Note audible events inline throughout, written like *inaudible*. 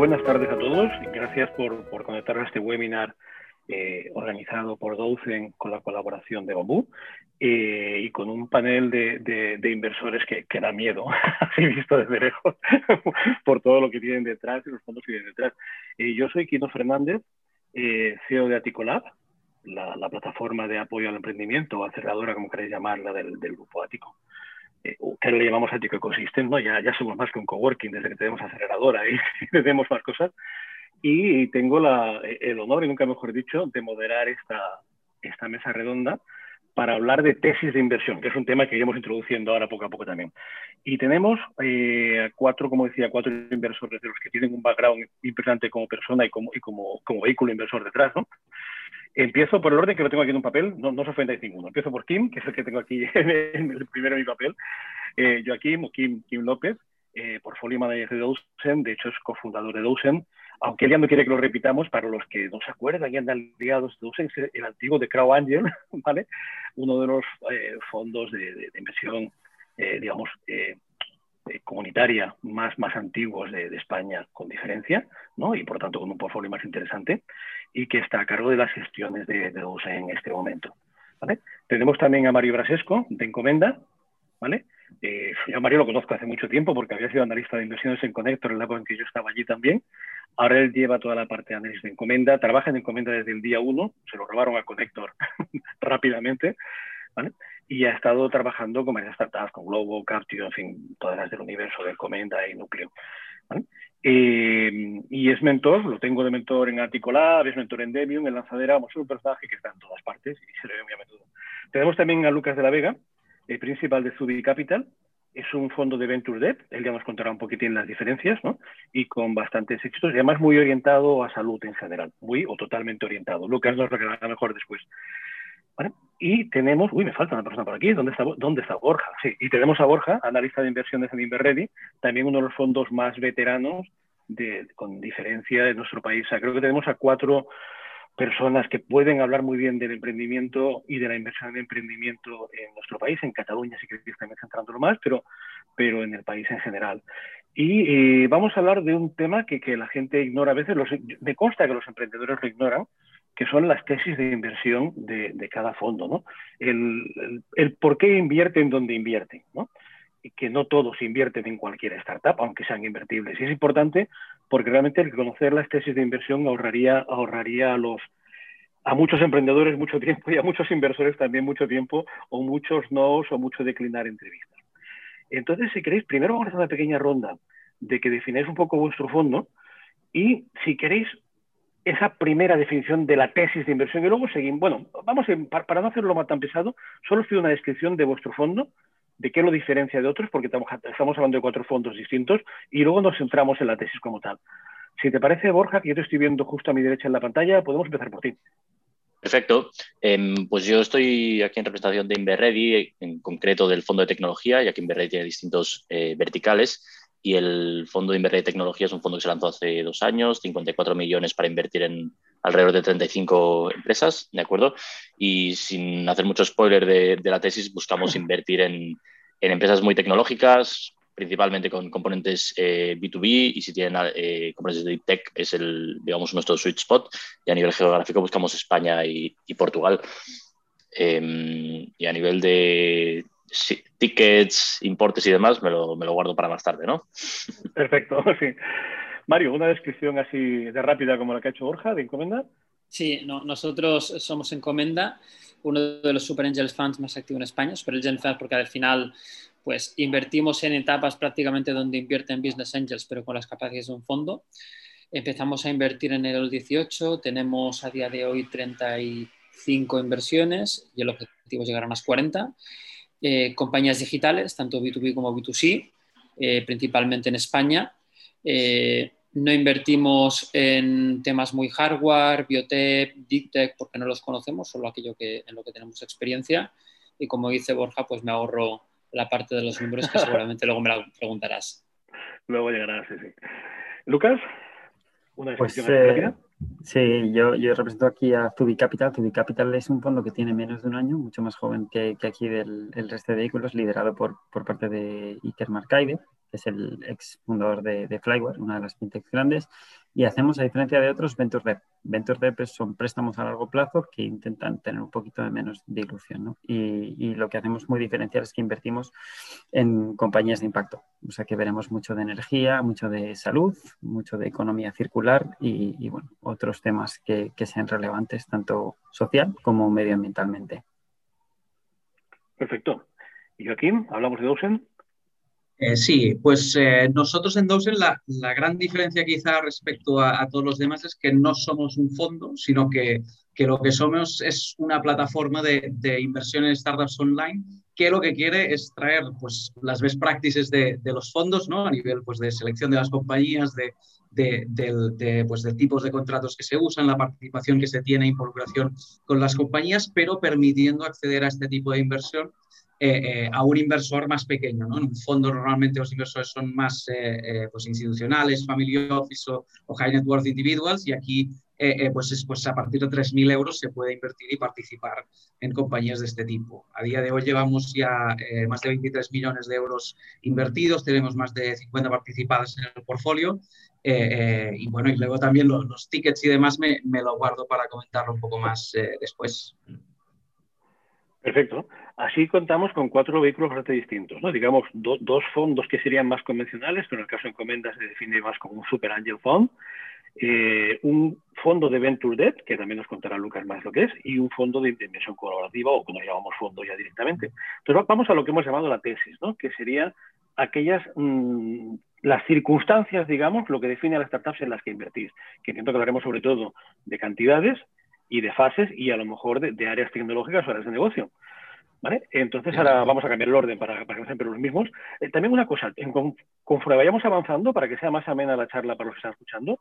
buenas tardes a todos y gracias por, por conectar a este webinar eh, organizado por Doucen con la colaboración de Bambú eh, y con un panel de, inversores que, da miedo, *laughs* así visto desde lejos, *laughs* por todo lo que tienen detrás y los fondos que tienen detrás. Eh, yo soy Quino Fernández, CEO de Aticolab, la, la, plataforma de apoyo al emprendimiento o aceleradora, como queréis llamarla, del, grupo Ático eh, que le llamamos Atico Ecosystem, ¿no? Ya, ya somos más que un coworking desde que tenemos aceleradora y *laughs* tenemos más cosas. Y tengo la, el honor, y nunca mejor dicho, de moderar esta, esta mesa redonda para hablar de tesis de inversión, que es un tema que iremos introduciendo ahora poco a poco también. Y tenemos eh, cuatro, como decía, cuatro inversores de los que tienen un background importante como persona y como, y como, como vehículo inversor detrás, ¿no? Empiezo por el orden que lo tengo aquí en un papel, no, no os ofendáis ninguno. Empiezo por Kim, que es el que tengo aquí *laughs* en el primero en mi papel. Eh, Joaquín Kim, Kim López, eh, portfolio manager de Dosen, de hecho es cofundador de Dosen, aunque él ya no quiere que lo repitamos, para los que no se acuerdan y andan ligados, Dosen es el antiguo de Crow Angel, *laughs* ¿vale? Uno de los eh, fondos de, de, de inversión, eh, digamos, eh, comunitaria más, más antiguos de, de, España con diferencia, ¿no? y por tanto con un portfolio más interesante, y que está a cargo de las gestiones de, de en este momento. ¿vale? Tenemos también a Mario Brasesco, de Encomenda. ¿vale? Eh, yo a Mario lo conozco hace mucho tiempo porque había sido analista de inversiones en Connector en la época en que yo estaba allí también. Ahora él lleva toda la parte de análisis de encomenda, trabaja en encomenda desde el día uno, se lo robaron a Connector *laughs* rápidamente, ¿vale? Y ha estado trabajando con varias startups, con Globo, Captio, en fin, todas las del universo de Encomenda y Núcleo. Eh, y es mentor, lo tengo de mentor en Articolab, es mentor en Debium, en Lanzadera, es un personaje que está en todas partes y se le ve muy a menudo. Tenemos también a Lucas de la Vega, el principal de Zubi Capital, es un fondo de Venture Debt, él ya nos contará un poquitín las diferencias, ¿no? Y con bastantes éxitos, y además muy orientado a salud en general, muy o totalmente orientado. Lucas nos lo mejor después. Y tenemos, uy, me falta una persona por aquí, ¿dónde está, ¿dónde está Borja? Sí, y tenemos a Borja, analista de inversiones en Inverready, también uno de los fondos más veteranos, de, con diferencia de nuestro país. Creo que tenemos a cuatro personas que pueden hablar muy bien del emprendimiento y de la inversión en emprendimiento en nuestro país, en Cataluña, si queréis también centrándolo más, pero, pero en el país en general. Y eh, vamos a hablar de un tema que, que la gente ignora a veces, los, me consta que los emprendedores lo ignoran, que son las tesis de inversión de, cada fondo, ¿no? El, por qué invierten donde invierten, ¿no? Y que no todos invierten en cualquier startup, aunque sean invertibles. Y es importante porque realmente el conocer las tesis de inversión ahorraría, ahorraría a los a muchos emprendedores mucho tiempo y a muchos inversores también mucho tiempo o muchos no o mucho declinar entrevistas. Entonces, si queréis, primero vamos a hacer una pequeña ronda de que defináis un poco vuestro fondo y si queréis esa primera definición de la tesis de inversión y luego seguimos. Bueno, vamos para no hacerlo más tan pesado, solo os pido una descripción de vuestro fondo, de qué lo diferencia de otros, porque estamos, hablando de cuatro fondos distintos y luego nos centramos en la tesis como tal. Si te parece, Borja, que yo te estoy viendo justo a mi derecha en la pantalla, podemos empezar por ti. Perfecto. Eh, pues yo estoy aquí en representación de Inverready, en concreto del fondo de tecnología, ya que Inverready tiene distintos eh, verticales y el fondo de inversión de tecnología es un fondo que se lanzó hace dos años, 54 millones para invertir en alrededor de 35 empresas, ¿de acuerdo? Y sin hacer mucho spoiler de, de la tesis, buscamos *laughs* invertir en, en, empresas muy tecnológicas, principalmente con componentes eh, B2B y si tienen eh, componentes de Deep Tech es el, digamos, nuestro sweet spot y a nivel geográfico buscamos España y, y Portugal. Eh, y a nivel de, sí, tickets, importes y demás, me lo, me lo, guardo para más tarde, ¿no? Perfecto, *laughs* sí. Mario, una descripción así de rápida como la que ha hecho Borja de Encomenda. Sí, no, nosotros somos Encomenda, uno de los Super Angel Funds más activos en España, Super Angel Funds porque al final pues invertimos en etapas prácticamente donde invierten Business Angels, pero con las capacidades de un fondo. Empezamos a invertir en el 18, tenemos a día de hoy 35 inversiones y el objetivo es llegar a unas 40 eh, compañías digitales, tanto B2B como B2C, eh, principalmente en España. Eh, no invertimos en temas muy hardware, biotech, deep tech, porque no los conocemos, solo aquello que, en lo que tenemos experiencia. Y como dice Borja, pues me ahorro la parte de los números que seguramente *laughs* luego me la preguntarás. Luego llegarás, sí, sí. Lucas, una pues, eh, Sí, yo, yo, represento aquí a Zubi Capital. Zubi Capital es un fondo que tiene menos de un año, mucho más joven que, que aquí del el resto de vehículos, liderado por, por parte de Iker Marcaide, es el ex fundador de, de Flyware, una de las fintechs grandes, y hacemos, a diferencia de otros, Venture Debt. Venture Debt son préstamos a largo plazo que intentan tener un poquito de menos dilución. ¿no? Y, lo que hacemos muy diferencial es que invertimos en compañías de impacto. O sea que veremos mucho de energía, mucho de salud, mucho de economía circular y, bueno, otros temas que, que sean relevantes tanto social como medioambientalmente. Perfecto. Y Joaquín, hablamos de Dosen. Eh, sí, pues eh, nosotros en Dosen la, gran diferencia quizá respecto a, todos los demás es que no somos un fondo, sino que, lo que somos es una plataforma de, inversión en startups online que lo que quiere es traer pues, las best practices de, los fondos ¿no? a nivel pues, de selección de las compañías, de, de, pues, de tipos de contratos que se usan, la participación que se tiene, involucración con las compañías, pero permitiendo acceder a este tipo de inversión eh, eh, a un inversor más pequeño. ¿no? En un fondo normalmente los inversores son más eh, pues institucionales, family office o, high net worth individuals y aquí pues, pues a partir de 3.000 euros se puede invertir y participar en compañías de este tipo. A día de hoy llevamos ya más de 23 millones de euros invertidos, tenemos más de 50 participadas en el portfolio y bueno, y luego también los, tickets y demás me, me, lo guardo para comentarlo un poco más después. Perfecto. Así contamos con cuatro vehículos bastante distintos, ¿no? Digamos, dos fondos que serían más convencionales, que en el caso de Encomienda se define más como un Super Angel Fund, eh, un fondo de Venture Debt, que también nos contará Lucas más lo que es, y un fondo de inversión colaborativa, o como llamamos fondo ya directamente. Entonces vamos a lo que hemos llamado la tesis, ¿no? Que serían aquellas, mm, las circunstancias, digamos, lo que define a las startups en las que invertís, que entiendo que hablaremos sobre todo de cantidades y de fases y a lo mejor de áreas tecnológicas o áreas de negocio. ¿Vale? Entonces ahora vamos a cambiar el orden para, para que no siempre los mismos. Eh, también una cosa, conforme vayamos avanzando, para que sea más amena la charla para los que están escuchando,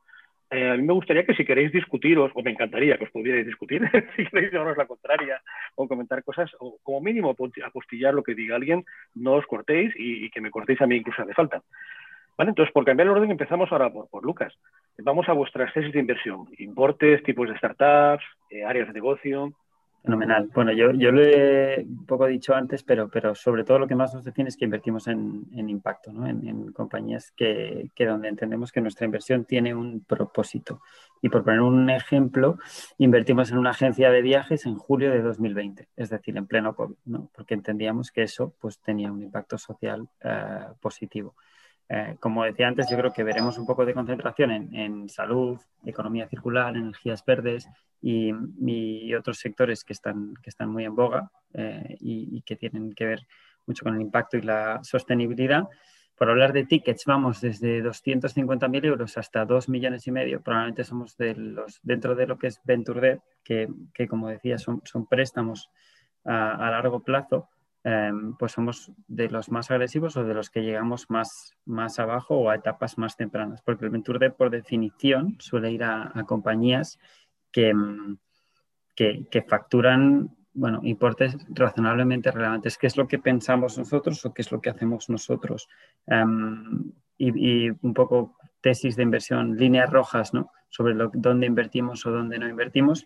eh, a mí me gustaría que si queréis discutiros, o me encantaría que os pudierais discutir, *laughs* si queréis llevaros la contraria o comentar cosas, o como mínimo apostillar lo que diga alguien, no os cortéis y, que me cortéis a mí incluso de falta. ¿Vale? Entonces, por cambiar el orden, empezamos ahora por, por Lucas. Vamos a vuestras tesis de inversión, importes, tipos de startups, eh, áreas de negocio. Fenomenal. Bueno, yo, yo lo he poco dicho antes, pero, pero sobre todo lo que más nos define es que invertimos en, impacto, ¿no? en, compañías que, que, donde entendemos que nuestra inversión tiene un propósito. Y por poner un ejemplo, invertimos en una agencia de viajes en julio de 2020, es decir, en pleno COVID, ¿no? porque entendíamos que eso pues, tenía un impacto social eh, positivo. Eh, como decía antes, yo creo que veremos un poco de concentración en, salud, economía circular, energías verdes y, otros sectores que están, que están muy en boga eh, y, que tienen que ver mucho con el impacto y la sostenibilidad. Por hablar de tickets, vamos desde 250.000 euros hasta 2 millones y medio. Probablemente somos de los, dentro de lo que es Venture Debt, que, que como decía, son, son préstamos a largo plazo Em, pues somos de los más agresivos o de los que llegamos más, más abajo o a etapas más tempranas, porque el Venture por definición suele ir a, compañías em, que, que, facturan bueno, importes razonablemente relevantes. ¿Qué es lo que pensamos nosotros o qué es lo que hacemos nosotros? Em, y, un poco tesis de inversión, líneas rojas, ¿no? Sobre lo, dónde invertimos o dónde no invertimos.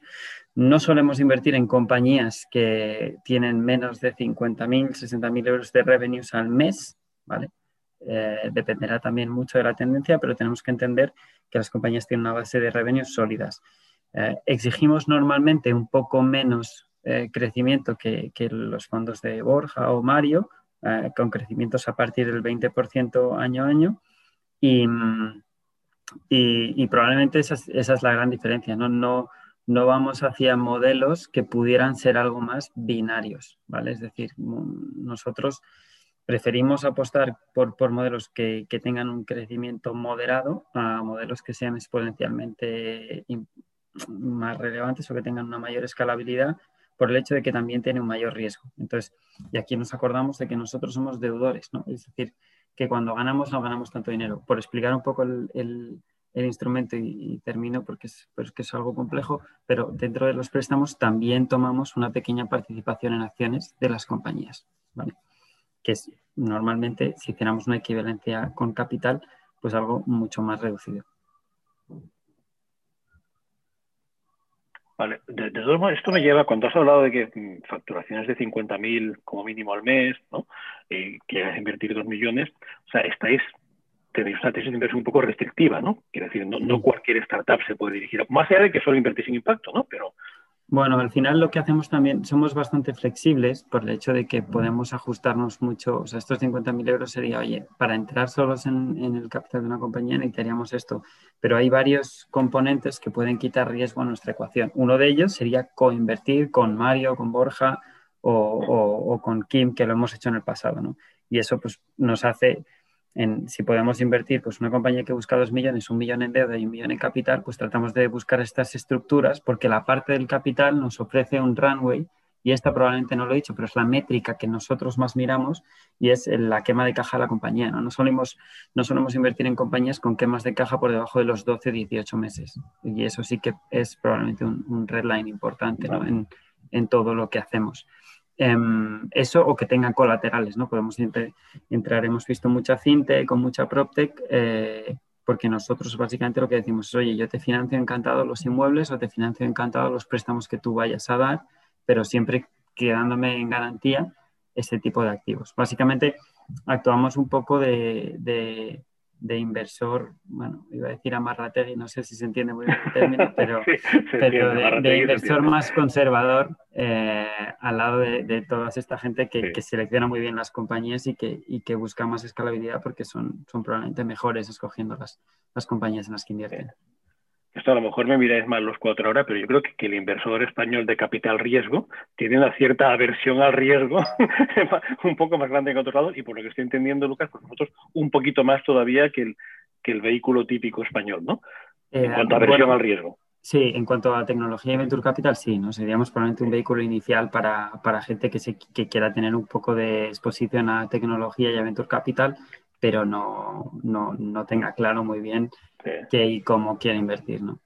No solemos invertir en compañías que tienen menos de 50.000, 60.000 euros de revenues al mes, ¿vale? Eh, dependerá también mucho de la tendencia, pero tenemos que entender que las compañías tienen una base de revenues sólidas. Eh, exigimos normalmente un poco menos eh, crecimiento que, que, los fondos de Borja o Mario, con crecimientos a partir del 20% año a año. Y, y, probablemente esa es, esa es, la gran diferencia. ¿no? No, no vamos hacia modelos que pudieran ser algo más binarios, ¿vale? Es decir, nosotros preferimos apostar por, por modelos que, que, tengan un crecimiento moderado a modelos que sean exponencialmente más relevantes o que tengan una mayor escalabilidad por el hecho de que también tiene un mayor riesgo. Entonces, y aquí nos acordamos de que nosotros somos deudores, ¿no? Es decir, que cuando ganamos no ganamos tanto dinero. Por explicar un poco el, el, instrumento y, termino porque es, pues que es algo complejo, pero dentro de los préstamos también tomamos una pequeña participación en acciones de las compañías, que es normalmente, si hiciéramos una equivalencia con capital, pues algo mucho más reducido. Vale, de, todos modos, esto me lleva, cuando has hablado de que mm, facturaciones de 50.000 como mínimo al mes, ¿no? Eh, que a invertir 2 millones, o sea, estáis, tenéis una tesis de inversión un poco restrictiva, ¿no? Quiero decir, no, no cualquier startup se puede dirigir, más allá de que solo invertís en impacto, ¿no? Pero, bueno, al final lo que hacemos también, somos bastante flexibles por el hecho de que podemos ajustarnos mucho, o sea, estos 50.000 euros sería, oye, para entrar solos en, el capital de una compañía necesitaríamos esto, pero hay varios componentes que pueden quitar riesgo a nuestra ecuación. Uno de ellos sería coinvertir con Mario, con Borja o, o con Kim, que lo hemos hecho en el pasado, ¿no? Y eso pues nos hace si podemos invertir, pues una compañía que busca dos millones, un millón en deuda y un millón en capital, pues tratamos de buscar estas estructuras porque la parte del capital nos ofrece un runway y esta probablemente no lo he dicho, pero es la métrica que nosotros más miramos y es la quema de caja de la compañía. No, no, solemos, no solemos invertir en compañías con quemas de caja por debajo de los 12, 18 meses. Y eso sí que es probablemente un, un red line importante en, en todo lo que hacemos. Em, eso o que tengan colaterales, ¿no? Podemos entrar, hemos visto mucha fintech con mucha proptech, eh, porque nosotros básicamente lo que decimos es, oye, yo te financio encantado los inmuebles o te financio encantado los préstamos que tú vayas a dar, pero siempre quedándome en garantía ese tipo de activos. Básicamente actuamos un poco de, de inversor, bueno, iba a decir amarrategui, no sé si se entiende muy bien el término, *laughs* pero, de, inversor más conservador eh, al lado de, toda esta gente que, selecciona muy bien las compañías y que, y que busca más escalabilidad porque son, son probablemente mejores escogiendo las, las compañías en las que invierten. Esto a lo mejor me miráis mal los cuatro ahora, pero yo creo que, el inversor español de capital riesgo tiene una cierta aversión al riesgo *laughs* un poco más grande que otros lados y por lo que estoy entendiendo, Lucas, por nosotros un poquito más todavía que el, que el vehículo típico español, ¿no? En eh, cuanto a aversión al riesgo. Sí, en cuanto a tecnología y venture capital, sí, ¿no? Seríamos probablemente un vehículo inicial para, para gente que, se, que quiera tener un poco de exposición a tecnología y a venture capital, pero no, no, no tenga claro muy bien qué y cómo quiere invertir, ¿no?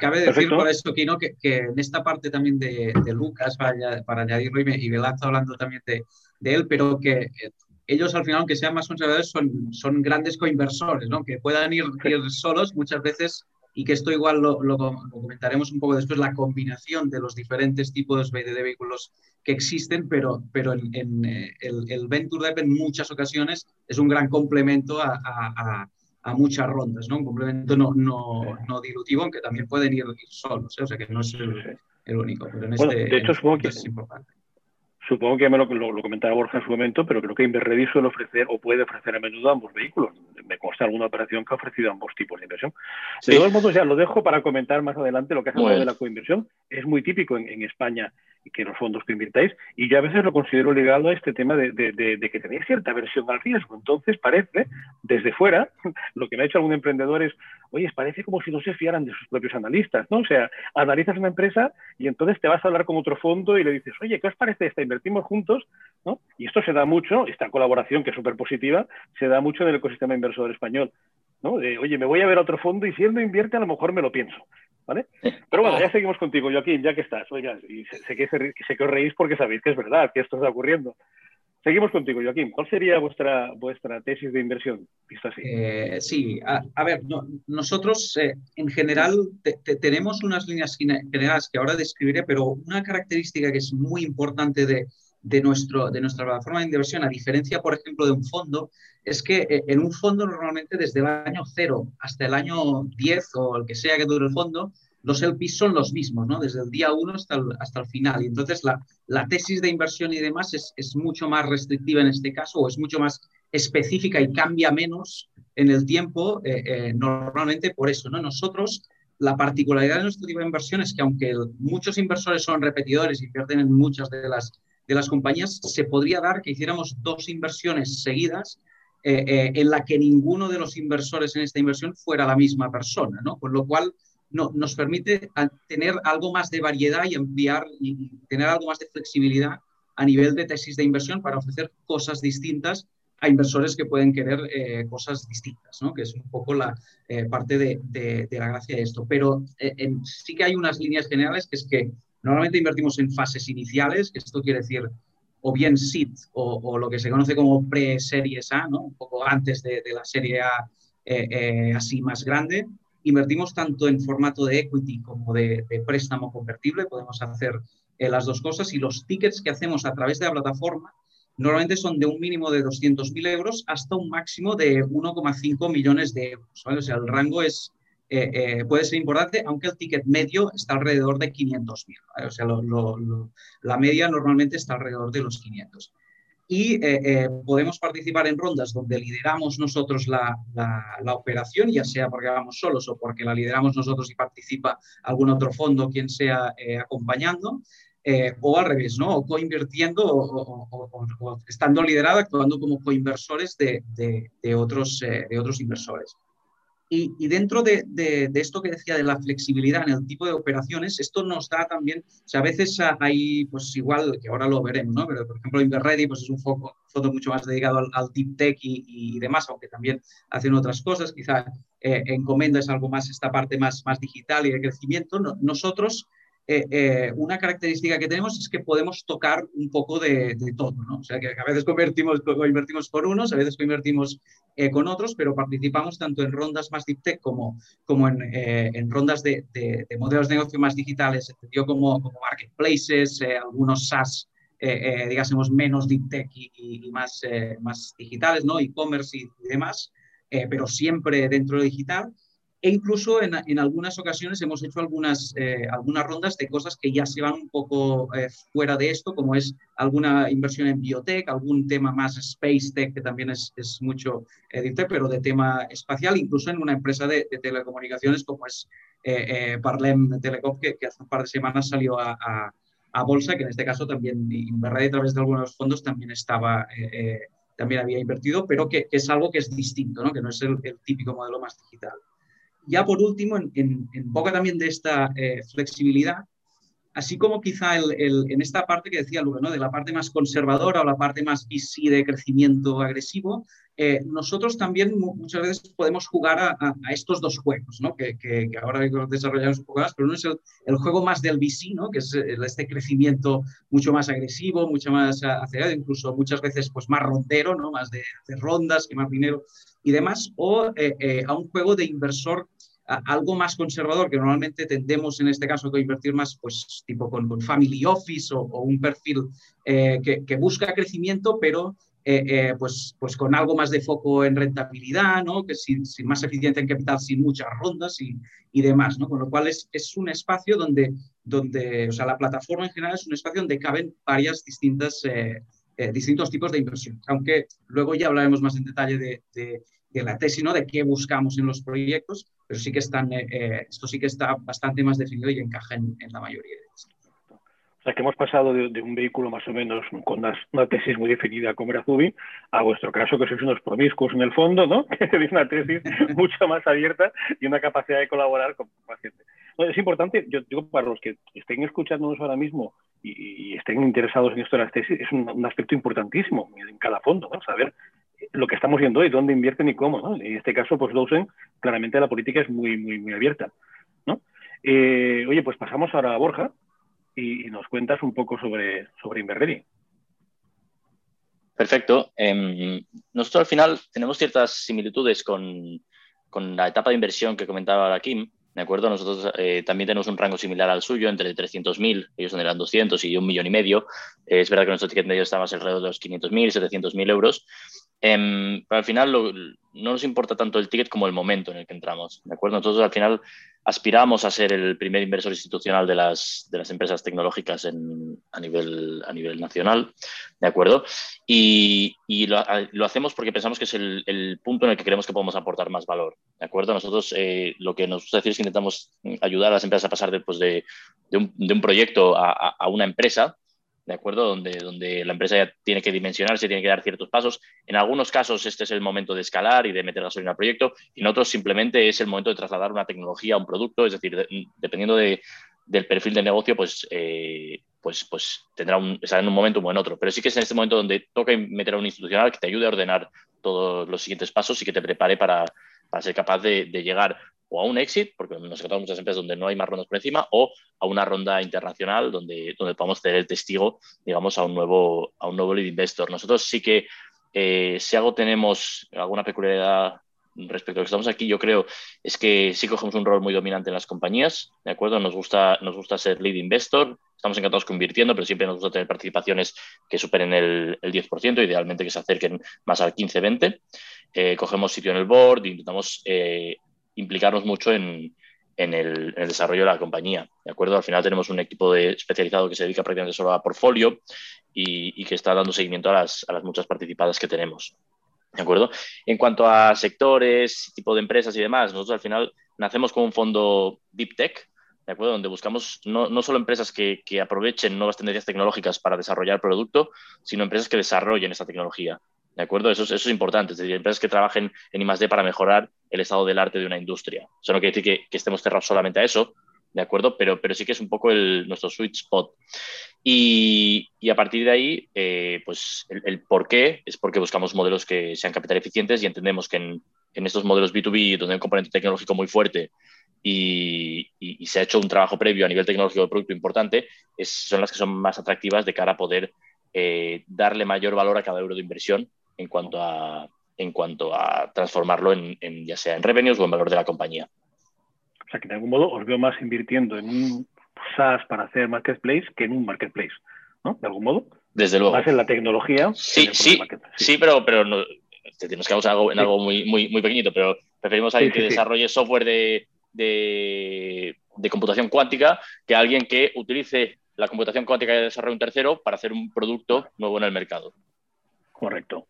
Cabe decir por eso, Kino, que, que, en esta parte también de, de Lucas, para, para añadirlo, y, y hablando también de, de, él, pero que eh, ellos al final, aunque sean más conservadores, son, son grandes coinversores, ¿no? que puedan ir, ir solos muchas veces y que esto igual lo, lo, comentaremos un poco después, la combinación de los diferentes tipos de, vehículos que existen, pero, pero en, en eh, el, el, Venture en muchas ocasiones es un gran complemento a, a, a, muchas rondas, ¿no? un complemento no, no, no, dilutivo, aunque también pueden ir, solos, ¿eh? o sea que no es el, el único, pero en bueno, este, de hecho, supongo que es importante. Supongo que ya me lo, lo, comentaba Borja en su momento, pero creo que Inverready suele ofrecer o puede ofrecer a menudo ambos vehículos. Me consta alguna operación que ha ofrecido ambos tipos de inversión. De todos modos, ya lo dejo para comentar más adelante lo que hace bueno. de la coinversión. Es muy típico en, en, España que los fondos que invirtáis y yo a veces lo considero ligado a este tema de, que tenéis cierta aversión al riesgo. Entonces parece, desde fuera, *laughs* lo que me ha hecho algún emprendedor es, oye, parece como si no se fiaran de sus propios analistas, ¿no? O sea, analizas una empresa y entonces te vas a hablar con otro fondo y le dices, oye, ¿qué os parece esta invertimos juntos, ¿no? Y esto se da mucho, esta colaboración que es súper positiva, se da mucho en el ecosistema inversor español, ¿no? De, oye, me voy a ver a otro fondo y si él no invierte, a lo mejor me lo pienso, ¿vale? Pero bueno, ya seguimos contigo, Joaquín, ya que estás, oiga, y sé, que, sé que os reís porque sabéis que es verdad, que esto está ocurriendo. Seguimos contigo, Joaquín. ¿Cuál sería vuestra, vuestra tesis de inversión? Visto así. Eh, sí, a, a, ver, no, nosotros eh, en general te, te, tenemos unas líneas generales que ahora describiré, pero una característica que es muy importante de, de, nuestro, de nuestra plataforma de inversión, a diferencia, por ejemplo, de un fondo, es que eh, en un fondo normalmente desde el año cero hasta el año 10 o el que sea que dure el fondo, los LPs son los mismos, ¿no? Desde el día 1 hasta el, hasta el final. Y entonces la, la, tesis de inversión y demás es, es, mucho más restrictiva en este caso o es mucho más específica y cambia menos en el tiempo, eh, eh, normalmente por eso, ¿no? Nosotros, la particularidad de nuestro tipo de inversión es que aunque muchos inversores son repetidores y invierten en muchas de las, de las compañías, se podría dar que hiciéramos dos inversiones seguidas eh, eh, en la que ninguno de los inversores en esta inversión fuera la misma persona, ¿no? Con lo cual no, nos permite tener algo más de variedad y ampliar y tener algo más de flexibilidad a nivel de tesis de inversión para ofrecer cosas distintas a inversores que pueden querer eh, cosas distintas, ¿no? que es un poco la parte de, de, la gracia de esto. Pero sí que hay unas líneas generales que es que normalmente invertimos en fases iniciales, que esto quiere decir o bien SID o, o lo que se conoce como pre-series A, ¿no? un poco antes de, de la serie A así más grande, invertimos tanto en formato de equity como de, préstamo convertible, podemos hacer eh, las dos cosas y los tickets que hacemos a través de la plataforma normalmente son de un mínimo de 200.000 euros hasta un máximo de 1,5 millones de euros. O sea, el rango es, eh, eh, puede ser importante, aunque el ticket medio está alrededor de 500.000. O sea, la media normalmente está alrededor de los 500 y eh, podemos participar en rondas donde lideramos nosotros la, la, operación, ya sea porque vamos solos o porque la lideramos nosotros y participa algún otro fondo, quien sea acompañando. Eh, o al revés, ¿no? O coinvirtiendo o, o, estando liderada, actuando como coinversores de, de, otros, eh, de otros inversores. Y, y dentro de, de, esto que decía de la flexibilidad en el tipo de operaciones, esto nos da también, o sea, a veces hay, pues igual, que ahora lo veremos, ¿no? Pero, por ejemplo, InverReady pues es un foco, fondo mucho más dedicado al, al deep tech y, y, demás, aunque también hacen otras cosas. Quizá eh, Encomenda es algo más, esta parte más, más digital y de crecimiento. nosotros eh, eh, una característica que tenemos es que podemos tocar un poco de, todo, ¿no? O sea, que a veces convertimos, invertimos por unos, a veces convertimos eh, con otros, pero participamos tanto en rondas más deep tech como, como en, en rondas de, de, modelos de negocio más digitales, entendido como, como marketplaces, algunos SaaS, digamos, menos deep tech y, más, más digitales, ¿no? E-commerce y, y, demás, pero siempre dentro de digital. E incluso en, en algunas ocasiones hemos hecho algunas, eh, algunas rondas de cosas que ya se van un poco eh, fuera de esto, como es alguna inversión en biotech, algún tema más space tech, que también es, es mucho eh, pero de tema espacial, incluso en una empresa de, telecomunicaciones como es eh, Parlem Telecom, que, que, hace un par de semanas salió a, a, bolsa, que en este caso también Inverred a través de algunos fondos también estaba también había invertido, pero que, que, es algo que es distinto, ¿no? que no es el, el típico modelo más digital ya por último, en, boca también de esta eh, flexibilidad, así como quizá en esta parte que decía Luke, ¿no? de la parte más conservadora o la parte más VC de crecimiento agresivo, eh, nosotros también muchas veces podemos jugar a, estos dos juegos, ¿no? que, que, ahora desarrollamos un poco más, pero uno es el, juego más del VC, ¿no? que es este crecimiento mucho más agresivo, mucho más acelerado, incluso muchas veces pues, más rondero, ¿no? más de rondas, que más dinero y demás, o eh, a un juego de inversor algo más conservador, que normalmente tendemos en este caso a invertir más, pues tipo con, con family office o, un perfil eh, que, que, busca crecimiento, pero eh, eh, pues, pues con algo más de foco en rentabilidad, ¿no? que sin, sin más eficiente en capital, sin muchas rondas y, y demás, ¿no? con lo cual es, es, un espacio donde, donde, o sea, la plataforma en general es un espacio donde caben varias distintas... distintos tipos de inversión, aunque luego ya hablaremos más en detalle de, de, de la tesis, ¿no? de qué buscamos en los proyectos, pero sí que están, eh, eh, esto sí que está bastante más definido y encaja en, la mayoría de ellos. O sea, que hemos pasado de, un vehículo más o menos con una, tesis muy definida como era Zubi a vuestro caso, que sois unos promiscuos en el fondo, ¿no? *laughs* Que tenéis una tesis *laughs* mucho más abierta y una capacidad de colaborar con pacientes. es importante, yo digo, para los que estén escuchándonos ahora mismo y, estén interesados en esto de las tesis, es un, un aspecto importantísimo en cada fondo, ¿no? Saber lo que estamos viendo hoy, dónde invierten y cómo. ¿no? En este caso, pues Dawson, claramente la política es muy, muy, muy abierta. ¿no? Eh, oye, pues pasamos ahora a Borja y, nos cuentas un poco sobre, sobre. Perfecto. Eh, nosotros al final tenemos ciertas similitudes con, con, la etapa de inversión que comentaba la Kim. ¿De acuerdo? Nosotros eh, también tenemos un rango similar al suyo, entre 300.000, ellos son eran 200 y un millón y medio. Eh, es verdad que nuestro ticket medio está más alrededor de los 500.000, 700.000 euros. Eh, pero al final no nos importa tanto el ticket como el momento en el que entramos. ¿de acuerdo? Nosotros al final aspiramos a ser el primer inversor institucional de las, de las empresas tecnológicas en, a, nivel, a nivel nacional. ¿De acuerdo? Y, y lo, hacemos porque pensamos que es el, punto en el que creemos que podemos aportar más valor. ¿De acuerdo? Nosotros eh, lo que nos gusta decir es que intentamos ayudar a las empresas a pasar de, pues de, de un, proyecto a, a una empresa ¿de acuerdo? Donde, donde la empresa ya tiene que dimensionarse, tiene que dar ciertos pasos. En algunos casos este es el momento de escalar y de meter gasolina al proyecto, y en otros simplemente es el momento de trasladar una tecnología a un producto, es decir, dependiendo de, del perfil de negocio, pues, eh, pues, pues tendrá un, estará en un momento o en otro. Pero sí que es en este momento donde toca meter a un institucional que te ayude a ordenar todos los siguientes pasos y que te prepare para, para ser capaz de, de llegar o a un exit, porque nos encontramos muchas empresas donde no hay más rondas por encima, o a una ronda internacional donde, donde podamos tener el testigo, digamos, a un nuevo, a un nuevo lead investor. Nosotros sí que, eh, si algo tenemos alguna peculiaridad respecto a lo que estamos aquí, yo creo, es que sí cogemos un rol muy dominante en las compañías, ¿de acuerdo? Nos gusta, nos gusta ser lead investor, estamos encantados convirtiendo, pero siempre nos gusta tener participaciones que superen el, el 10%, idealmente que se acerquen más al 15-20%. Eh, cogemos sitio en el board intentamos eh, implicarnos mucho en, el, desarrollo de la compañía, ¿de acuerdo? Al final tenemos un equipo especializado que se dedica prácticamente solo a portfolio y, que está dando seguimiento a las, muchas participadas que tenemos. ¿De acuerdo? En cuanto a sectores, tipo de empresas y demás, nosotros al final nacemos como un fondo Deep Tech, ¿de acuerdo? Donde buscamos no, solo empresas que, aprovechen nuevas tendencias tecnológicas para desarrollar producto, sino empresas que desarrollen esa tecnología. ¿De acuerdo? Eso, eso es importante. Es decir, empresas que trabajen en I+.D. para mejorar el estado del arte de una industria. Eso no quiere decir que, estemos cerrados solamente a eso, ¿de acuerdo? Pero, pero sí que es un poco nuestro sweet spot. Y, y, a partir de ahí, eh, pues el, por qué es porque buscamos modelos que sean capital eficientes y entendemos que en, estos modelos B2B, donde hay un componente tecnológico muy fuerte y, y, se ha hecho un trabajo previo a nivel tecnológico de producto importante, es, son las que son más atractivas de cara a poder eh, darle mayor valor a cada euro de inversión en cuanto a, en cuanto a transformarlo en, en ya sea en revenues o en valor de la compañía. O sea, que de algún modo os veo más invirtiendo en un SaaS para hacer marketplace que en un marketplace, ¿no? De algún modo. Desde luego. Más en la tecnología. Sí, sí, sí, pero, pero no, tenemos que hacer algo, en sí. algo muy, muy, muy pequeñito, pero preferimos a alguien sí, que desarrolle software de, de, de, computación cuántica que a alguien que utilice la computación cuántica de desarrollo un tercero para hacer un producto nuevo en el mercado. Correcto.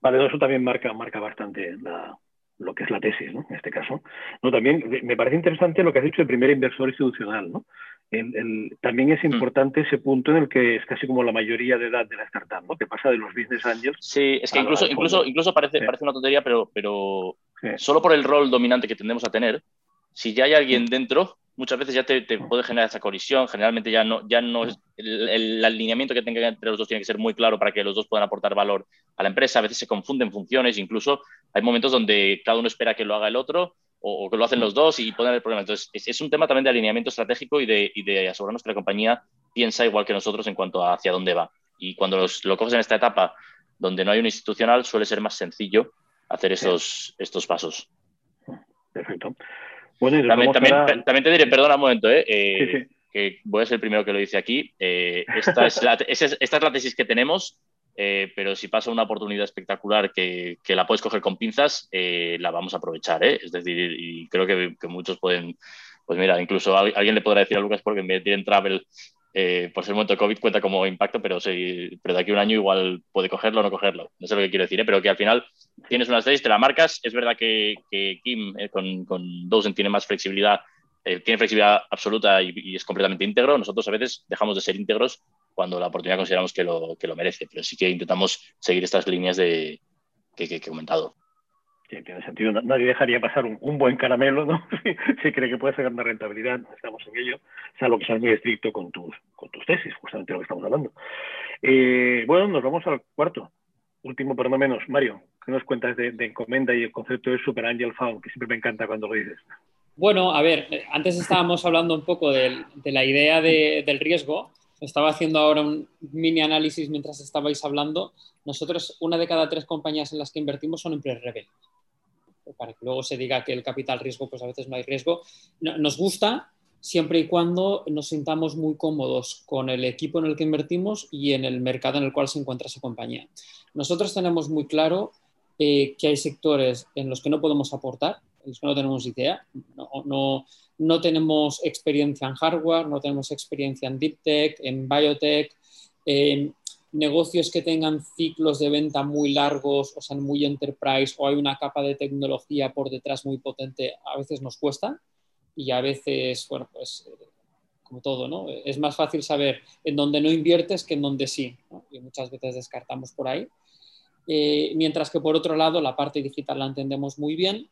Vale, eso también marca, marca bastante la, lo que es la tesis, ¿no? En este caso. No, también me parece interesante lo que has dicho de primer inversor institucional, ¿no? El, el, también es importante mm. ese punto en el que es casi como la mayoría de edad de la startup, ¿no? Que pasa de los business angels. Sí, es que incluso, incluso, incluso parece, sí. parece una tontería, pero, pero sí. solo por el rol dominante que tendemos a tener, si ya hay alguien dentro, muchas veces ya te, te, puede generar esa colisión. Generalmente ya no, ya no es el, el, alineamiento que tenga entre los dos tiene que ser muy claro para que los dos puedan aportar valor a la empresa. A veces se confunden funciones, incluso hay momentos donde cada uno espera que lo haga el otro o, o que lo hacen los dos y pueden haber problemas. Entonces, es, es, un tema también de alineamiento estratégico y de, y de asegurarnos que la compañía piensa igual que nosotros en cuanto a hacia dónde va. Y cuando los, lo coges en esta etapa donde no hay un institucional, suele ser más sencillo hacer esos, estos pasos. Perfecto. Bueno, también, también, a... también, te diré, perdona un momento, ¿eh? eh sí, sí. que voy a ser el primero que lo dice aquí. Eh, esta, es la, *laughs* esta, es la, tesis que tenemos, eh, pero si pasa una oportunidad espectacular que, que la puedes coger con pinzas, la vamos a aprovechar. Es decir, y creo que, que, muchos pueden, pues mira, incluso alguien le podrá decir a Lucas porque me tienen travel eh, por ser un momento COVID cuenta como impacto, pero, sí, pero de aquí a un año igual puede cogerlo o no cogerlo. No sé lo que quiero decir, ¿eh? pero que al final tienes unas leyes, te la marcas. Es verdad que, que Kim eh, con, con Dozen tiene más flexibilidad, eh, tiene flexibilidad absoluta y, y, es completamente íntegro. Nosotros a veces dejamos de ser íntegros cuando la oportunidad consideramos que lo, que lo merece, pero sí que intentamos seguir estas líneas de, que, que, que he comentado. Sí, tiene sentido. Nadie dejaría pasar un, un buen caramelo, ¿no? *laughs* si cree que puede sacar una rentabilidad, estamos en ello, salvo que seas muy estricto con tus, con tus tesis, justamente lo que estamos hablando. Eh, bueno, nos vamos al cuarto, último, pero no menos. Mario, ¿qué nos cuentas de, Encomenda y el concepto de Super Angel Found, que siempre me encanta cuando lo dices? Bueno, a ver, eh, antes estábamos hablando un poco de, de la idea de, del riesgo. Estaba haciendo ahora un mini análisis mientras estabais hablando. Nosotros, una de cada tres compañías en las que invertimos son empresas rebeldes para que luego se diga que el capital riesgo, pues a veces no hay riesgo. Nos gusta siempre y cuando nos sintamos muy cómodos con el equipo en el que invertimos y en el mercado en el cual se encuentra esa compañía. Nosotros tenemos muy claro eh, que hay sectores en los que no podemos aportar, en los que no tenemos idea, no, no, tenemos experiencia en hardware, no tenemos experiencia en deep tech, en biotech, eh, negocios que tengan ciclos de venta muy largos, o sea, muy enterprise, o hay una capa de tecnología por detrás muy potente, a veces nos cuesta y a veces, bueno, pues como todo, ¿no? Es más fácil saber en dónde no inviertes que en dónde sí, ¿no? y muchas veces descartamos por ahí. Eh, mientras que por otro lado, la parte digital la entendemos muy bien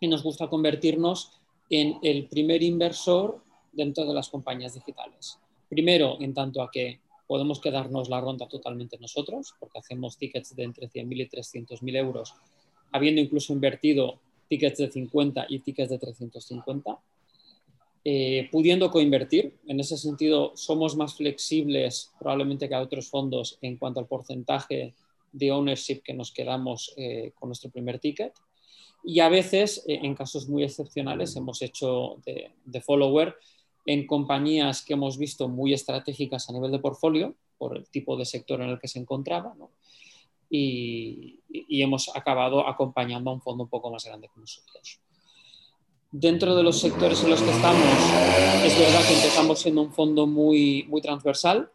y nos gusta convertirnos en el primer inversor dentro de las compañías digitales. Primero, en tanto a que podemos quedarnos la ronda totalmente nosotros, porque hacemos tickets de entre 100.000 y 300.000 euros, habiendo incluso invertido tickets de 50 y tickets de 350. Eh, pudiendo coinvertir, en ese sentido somos más flexibles probablemente que a otros fondos en cuanto al porcentaje de ownership que nos quedamos eh, con nuestro primer ticket. Y a veces, eh, en casos muy excepcionales, hemos hecho de, follower en compañías que hemos visto muy estratégicas a nivel de portfolio, por el tipo de sector en el que se encontraba, y, hemos acabado acompañando a un fondo un poco más grande que nosotros. Dentro de los sectores en los que estamos, es verdad que empezamos siendo un fondo muy, muy transversal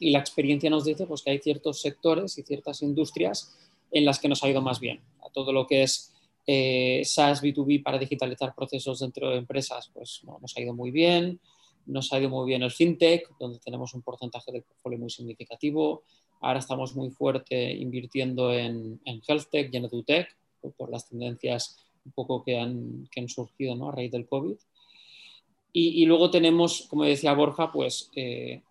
y la experiencia nos dice pues, que hay ciertos sectores y ciertas industrias en las que nos ha ido más bien. A todo lo que es eh, SaaS B2B para digitalizar procesos dentro de empresas, pues nos ha ido muy bien. Nos ha ido muy bien el fintech, donde tenemos un porcentaje del portfolio muy significativo. Ahora estamos muy fuerte invirtiendo en, en health tech y en edutech, por las tendencias un poco que han, surgido ¿no? a raíz del COVID. Y, y, luego tenemos, como decía Borja, pues eh,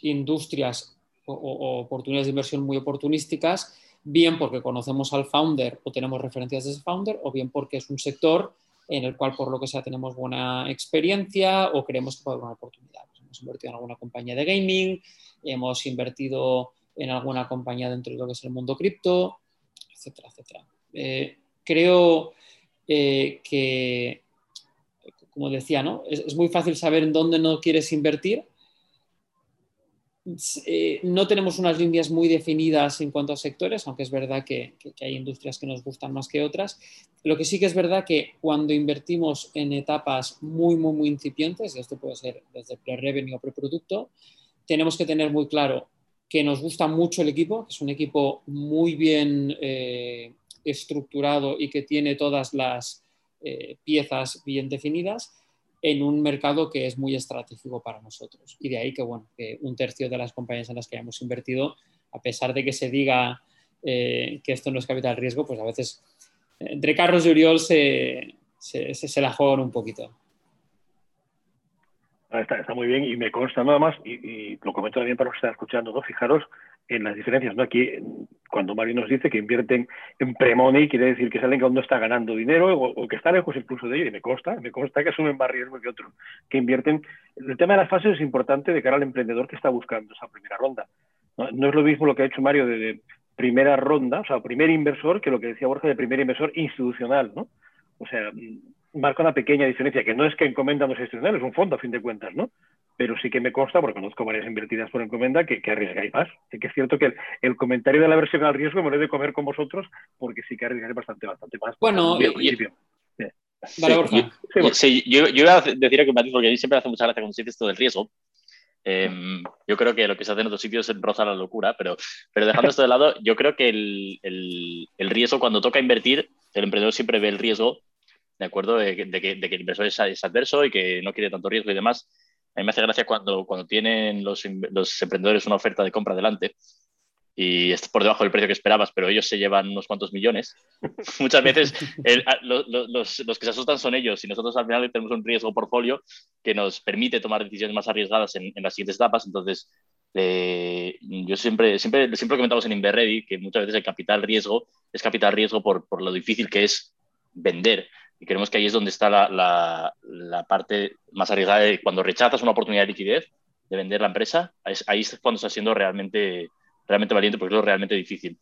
industrias o, o, oportunidades de inversión muy oportunísticas, bien porque conocemos al founder o tenemos referencias de ese founder, o bien porque es un sector en el cual por lo que sea tenemos buena experiencia o creemos que puede haber una oportunidad. Pues hemos invertido en alguna compañía de gaming, hemos invertido en alguna compañía dentro de lo que es el mundo cripto, etcétera, etcétera. Eh, creo eh, que, como decía, ¿no? Es, muy fácil saber en dónde no quieres invertir. Eh, no tenemos unas líneas muy definidas en cuanto a sectores, aunque es verdad que, hay industrias que nos gustan más que otras. Lo que sí que es verdad que cuando invertimos en etapas muy, muy, incipientes, y esto puede ser desde pre-revenue o pre-producto, tenemos que tener muy claro que nos gusta mucho el equipo, que es un equipo muy bien eh, estructurado y que tiene todas las eh, piezas bien definidas en un mercado que es muy estratégico para nosotros. Y de ahí que, bueno, que un tercio de las compañías en las que hemos invertido, a pesar de que se diga eh, que esto no es capital riesgo, pues a veces entre Carlos y Uriol se, se, la juegan un poquito. Ah, está, muy bien y me consta nada más, y, lo comento también para los que están escuchando, ¿no? Fijaros en las diferencias. ¿no? Aquí, cuando Mario nos dice que invierten en pre-money, quiere decir que salen cuando está ganando dinero o, que está lejos incluso de ello, y me consta, me consta que asumen más riesgo que otros, que invierten. El tema de las fases es importante de cara al emprendedor que está buscando esa primera ronda. No, es lo mismo lo que ha hecho Mario de, primera ronda, o sea, primer inversor, que lo que decía Borja de primer inversor institucional, ¿no? O sea, marca una pequeña diferencia, que no es que Encomenda no sea institucional, es un fondo a fin de cuentas, ¿no? Pero sí que me consta, porque conozco varias invertidas por encomenda, que, que arriesgáis más. Sí que es cierto que el, comentario de la versión al riesgo me lo he de comer con vosotros, porque sí que arriesgáis bastante, bastante más. Bueno, yo, sí, yo, yo, iba a decir que Matiz, porque a mí siempre hace mucha gracia cuando se dice esto del riesgo. Em, yo creo que lo que se hace en otros sitios es rozar la locura, pero, pero dejando esto de lado, yo creo que el, el, el, riesgo, cuando toca invertir, el emprendedor siempre ve el riesgo, ¿de acuerdo? De, de, que, de que, el inversor es, es, adverso y que no quiere tanto riesgo y demás. A mí me hace gracia cuando, cuando tienen los, los emprendedores una oferta de compra delante y es por debajo del precio que esperabas, pero ellos se llevan unos cuantos millones. *laughs* Muchas veces los, los, que se asustan son ellos y nosotros al final tenemos un riesgo portfolio que nos permite tomar decisiones más arriesgadas en, en las siguientes etapas. Entonces, eh, yo siempre, siempre, siempre comentamos en Inverready que muchas veces el capital riesgo es capital riesgo por, por lo difícil que es vender. Y creemos que ahí es donde está la, la, parte más arriesgada de cuando rechazas una oportunidad de liquidez de vender la empresa, ahí es cuando está siendo realmente, realmente valiente porque es lo realmente difícil.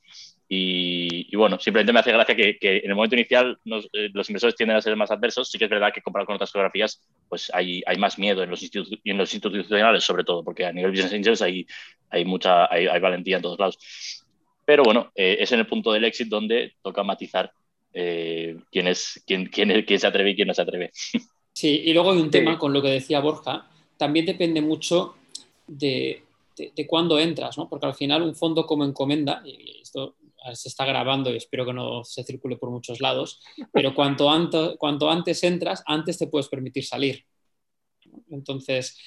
Y, bueno, simplemente me hace gracia que, que en el momento inicial eh, los inversores tienden a ser más adversos. Sí que es verdad que comparado con otras geografías, pues hay, hay más miedo en los, en los institucionales, sobre todo, porque a nivel business angels hay, hay mucha hay, valentía en todos lados. Pero bueno, eh, es en el punto del éxito donde toca matizar eh, quién, es, quién, quién, quién, se atreve y quién no se atreve. *laughs* Sí, y luego hay un tema con lo que decía Borja, también depende mucho de, de, cuándo entras, ¿no? porque al final un fondo como encomenda, y esto se está grabando y espero que no se circule por muchos lados, pero cuanto, anto, cuanto antes entras, antes te puedes permitir salir. Entonces,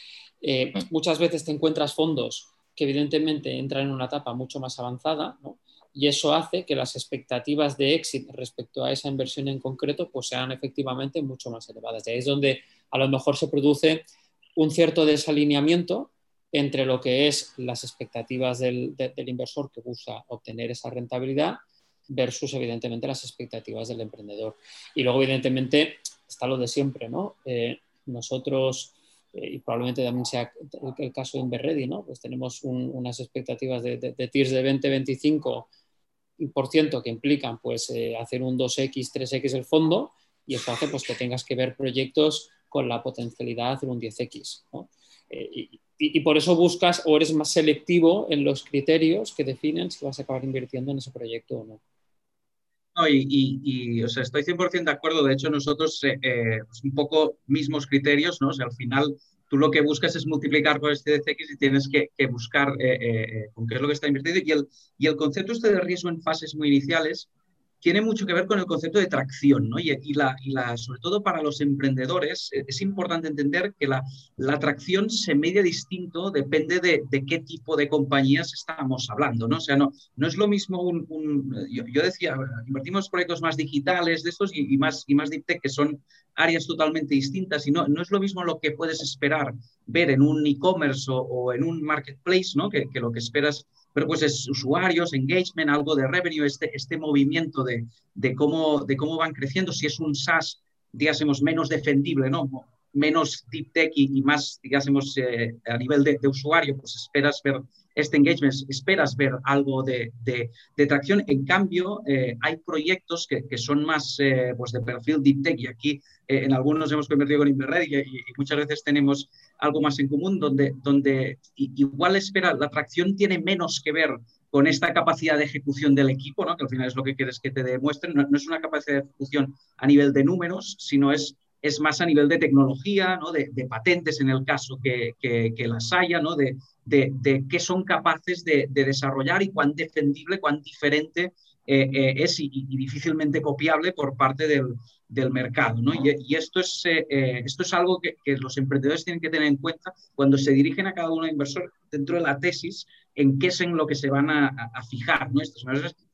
eh, mm. muchas veces te encuentras fondos que evidentemente entran en una etapa mucho más avanzada, ¿no? Y eso hace que las expectativas de éxito respecto a esa inversión en concreto pues sean efectivamente mucho más elevadas. Y ahí es donde a lo mejor se produce un cierto desalineamiento entre lo que es las expectativas del, inversor que busca obtener esa rentabilidad versus evidentemente las expectativas del emprendedor. Y luego evidentemente está lo de siempre, ¿no? Eh, nosotros eh, y probablemente también sea el, caso de Inverready, ¿no? Pues tenemos unas expectativas de, de, de TIRS de 2025 por ciento que implican pues, eh, hacer un 2X, 3X el fondo y eso hace pues, que tengas que ver proyectos con la potencialidad de hacer un 10X. Eh, y, por eso buscas o eres más selectivo en los criterios que definen si vas a acabar invirtiendo en ese proyecto o no. No, y, o sea, estoy 100% de acuerdo. De hecho, nosotros eh, pues un poco mismos criterios, ¿no? O sea, al final tú lo que buscas es multiplicar por este DCX y tienes que, buscar con qué es lo que está invertido. Y el, y el concepto este de riesgo en fases muy iniciales tiene mucho que ver con el concepto de tracción, ¿no? Y, la, la, sobre todo para los emprendedores eh, es importante entender que la, la tracción se media distinto, depende de, de, qué tipo de compañías estamos hablando, ¿no? O sea, no, no es lo mismo un... yo, decía, invertimos proyectos más digitales de estos y, más, y más deep tech, que son áreas totalmente distintas y no, no es lo mismo lo que puedes esperar ver en un e-commerce o, o, en un marketplace, ¿no? Que, que lo que esperas pero pues es usuarios, engagement, algo de revenue, este, este movimiento de, de, cómo, de cómo van creciendo, si es un SaaS, digamos, menos defendible, ¿no? menos deep tech y, más, digamos, eh, a nivel de, usuario, pues esperas ver este engagement, esperas ver algo de, de, tracción. En cambio, eh, hay proyectos que, que son más eh, pues de perfil deep tech y aquí en algunos hemos convertido con Inverred y, y, muchas veces tenemos algo más en común, donde, donde igual espera, la atracción tiene menos que ver con esta capacidad de ejecución del equipo, ¿no? que al final es lo que quieres que te demuestren, no, es una capacidad de ejecución a nivel de números, sino es, es más a nivel de tecnología, ¿no? de, patentes en el caso que, que, las haya, ¿no? de, de, qué son capaces de, desarrollar y cuán defendible, cuán diferente eh, eh, es y, difícilmente copiable por parte del, del mercado. ¿no? Y, esto, es, eh, esto es algo que, los emprendedores tienen que tener en cuenta cuando se dirigen a cada uno de inversor dentro de la tesis, en qué es en lo que se van a, fijar. ¿no? Estos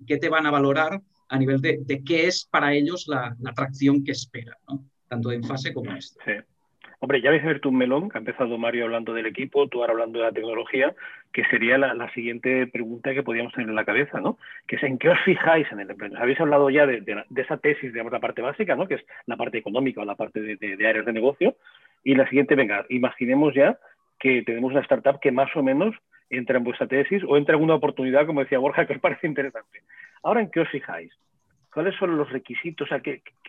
qué te van a valorar a nivel de, qué es para ellos la, la atracción que esperan, tanto en fase como esta. Sí. Hombre, ya habéis abierto un melón, que ha empezado Mario hablando del equipo, tú ahora hablando de la tecnología, que sería la, siguiente pregunta que podríamos tener en la cabeza, ¿no? Que es en qué os fijáis en el emprendedor. Habéis hablado ya de, esa tesis, digamos, la parte básica, ¿no? Que es la parte económica o la parte de, áreas de negocio. Y la siguiente, venga, imaginemos ya que tenemos una startup que más o menos entra en vuestra tesis o entra en una oportunidad, como decía Borja, *laughs* que os parece interesante. Ahora, ¿en qué os fijáis? ¿Cuáles son los requisitos?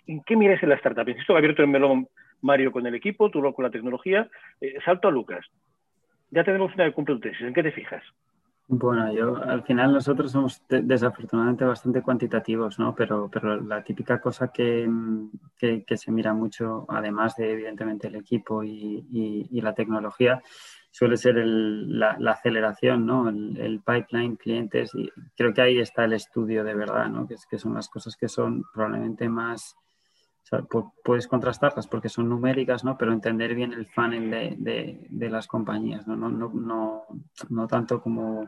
¿En qué miráis en la startup? Insisto abierto el melón Mario con el equipo, tú con la tecnología. Eh, salto a Lucas. Ya tenemos una de cumple tesis. ¿En qué te fijas? Bueno, yo al final nosotros somos desafortunadamente bastante cuantitativos, ¿no? Pero, pero la típica cosa que, que, se mira mucho, además de evidentemente el equipo y, y, la tecnología, suele ser el, la, aceleración, ¿no? El, el, pipeline, clientes, y creo que ahí está el estudio de verdad, ¿no? Que, es, que son las cosas que son probablemente más puedes contrastarlas porque son numéricas, ¿no? Pero entender bien el funnel de, de, las compañías, ¿no? No, no, no, no tanto como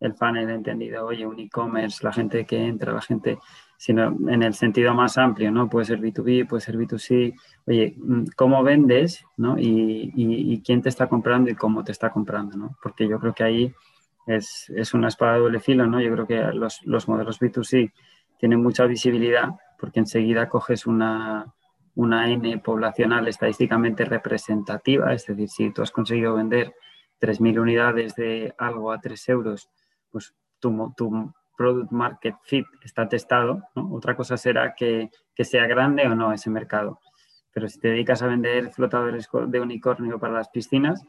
el funnel entendido, oye, un e-commerce, la gente que entra, la gente, sino en el sentido más amplio, ¿no? Puede ser B2B, puede ser B2C, oye, mm, ¿cómo vendes, ¿no? Y, y, quién te está comprando y cómo te está comprando, ¿no? Porque yo creo que ahí es, es una espada de doble filo, ¿no? Yo creo que los, los modelos B2C tienen mucha visibilidad porque enseguida coges una, una N poblacional estadísticamente representativa, es decir, si tú has conseguido vender 3.000 unidades de algo a 3 euros, pues tu, tu product market fit está testado. Otra cosa será que, que, sea grande o no ese mercado. Pero si te dedicas a vender flotadores de unicornio para las piscinas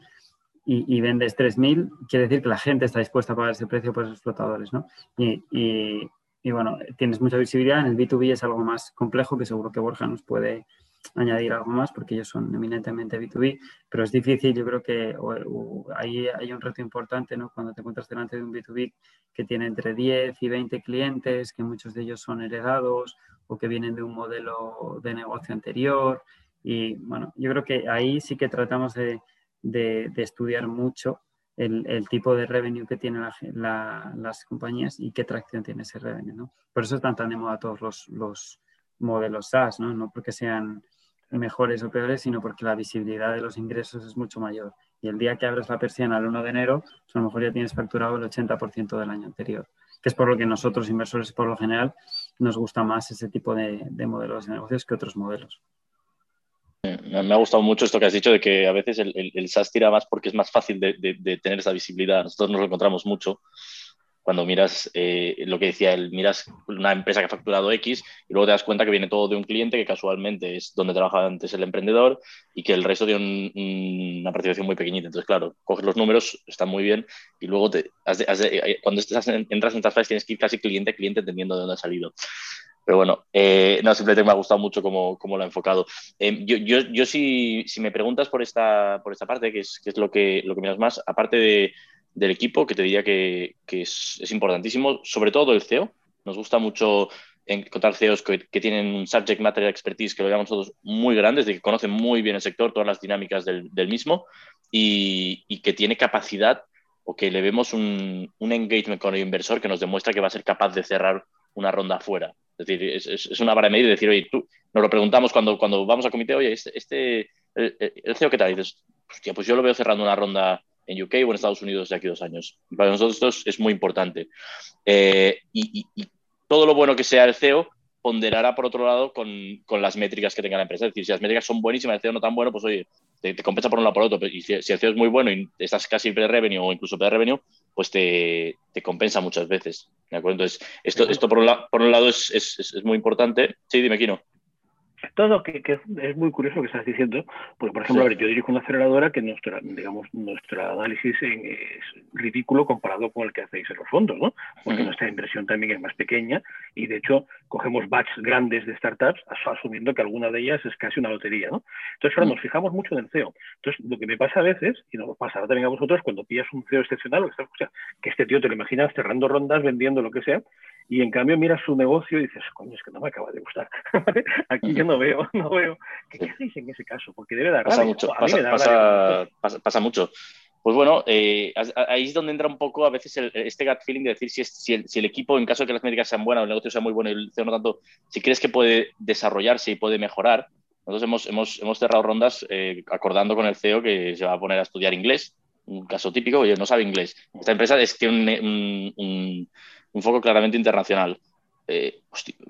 y, y vendes 3.000, quiere decir que la gente está dispuesta a pagar ese precio por esos flotadores. ¿no? Y, y bueno, tienes mucha visibilidad. En el B2B es algo más complejo que seguro que Borja nos puede añadir algo más porque ellos son eminentemente B2B, pero es difícil, yo creo que ahí hay un reto importante ¿no? cuando te encuentras delante de un B2B que tiene entre 10 y 20 clientes, que muchos de ellos son heredados o que vienen de un modelo de negocio anterior. Y bueno, yo creo que ahí sí que tratamos de estudiar mucho el, tipo de revenue que tienen las compañías y qué tracción tiene ese revenue. ¿no? Por eso están tan de moda todos los, los modelos SaaS, ¿no? no porque sean mejores o peores, sino porque la visibilidad de los ingresos es mucho mayor. Y el día que abres la persiana el 1 de enero, pues a lo mejor ya tienes facturado el 80% del año anterior, que es por lo que nosotros, inversores, por lo general, nos gusta más ese tipo de, de modelos de negocios que otros modelos. Me ha gustado mucho esto que has dicho de que a veces el, el, SaaS tira más porque es más fácil de, tener esa visibilidad. Nosotros nos lo encontramos mucho. cuando miras eh, lo que decía él, miras una empresa que ha facturado X y luego te das cuenta que viene todo de un cliente que casualmente es donde trabajaba antes el emprendedor y que el resto tiene una participación muy pequeñita. Entonces, claro, coges los números, están muy bien y luego eh, cuando estás entras en fases tienes que ir casi cliente a cliente entendiendo de dónde ha salido. Pero bueno, eh, no, simplemente me ha gustado mucho cómo, cómo lo ha enfocado. yo, yo, yo si, si, me preguntas por esta, por esta parte, que es, que es lo, que, lo que miras más, aparte de del equipo, que te diría que, es, importantísimo, sobre todo el CEO. Nos gusta mucho encontrar CEOs que, tienen un subject matter expertise, que lo llamamos todos muy grandes, de que conocen muy bien el sector, todas las dinámicas del, mismo y, que tiene capacidad o que le vemos un, engagement con el inversor que nos demuestra que va a ser capaz de cerrar una ronda afuera. Es decir, es, una vara de medir decir, oye, tú, nos lo preguntamos cuando, cuando vamos a comité, oye, este, este el, CEO, ¿qué tal? Y dices, hostia, pues yo lo veo cerrando una ronda en UK o en Estados Unidos de aquí a dos años. Para nosotros esto es, muy importante. Eh, y, todo lo bueno que sea el CEO ponderará, por otro lado, con, con, las métricas que tenga la empresa. Es decir, si las métricas son buenísimas, el CEO no tan bueno, pues oye, te, compensa por un lado por otro. Y si, el CEO es muy bueno y estás casi pre-revenue o incluso pre-revenue, pues te, te, compensa muchas veces. ¿de acuerdo? Entonces, esto, esto por, un por un lado es, es, es, muy importante. Sí, dime, Kino todo que, es muy curioso lo que estás diciendo, porque por ejemplo, yo dirijo una aceleradora que nuestra, digamos, nuestro análisis es ridículo comparado con el que hacéis en los fondos, ¿no? Porque nuestra inversión también es más pequeña y de hecho cogemos batch grandes de startups asumiendo que alguna de ellas es casi una lotería, ¿no? Entonces, ahora nos fijamos mucho en el CEO. Entonces, lo que me pasa a veces, y nos pasará también a vosotros, cuando pillas un CEO excepcional, o sea, que este tío te lo imaginas cerrando rondas, vendiendo lo que sea, y en cambio miras su negocio y dices, coño, es que no me acaba de gustar. *laughs* Aquí yo no veo, no veo. ¿Qué, hacéis en ese caso? Porque debe dar pasa mucho, pasa, pasa, mucho. Pues bueno, eh, ahí es donde entra un poco a veces este gut feeling de decir si, si, el, si, el, equipo, en caso de que las métricas sean buenas, el negocio sea muy bueno y el CEO no tanto, si crees que puede desarrollarse y puede mejorar. Nosotros hemos, hemos, hemos cerrado rondas eh, acordando con el CEO que se va a poner a estudiar inglés, un caso típico, oye, no sabe inglés. Esta empresa es, tiene un un foco claramente internacional. Eh,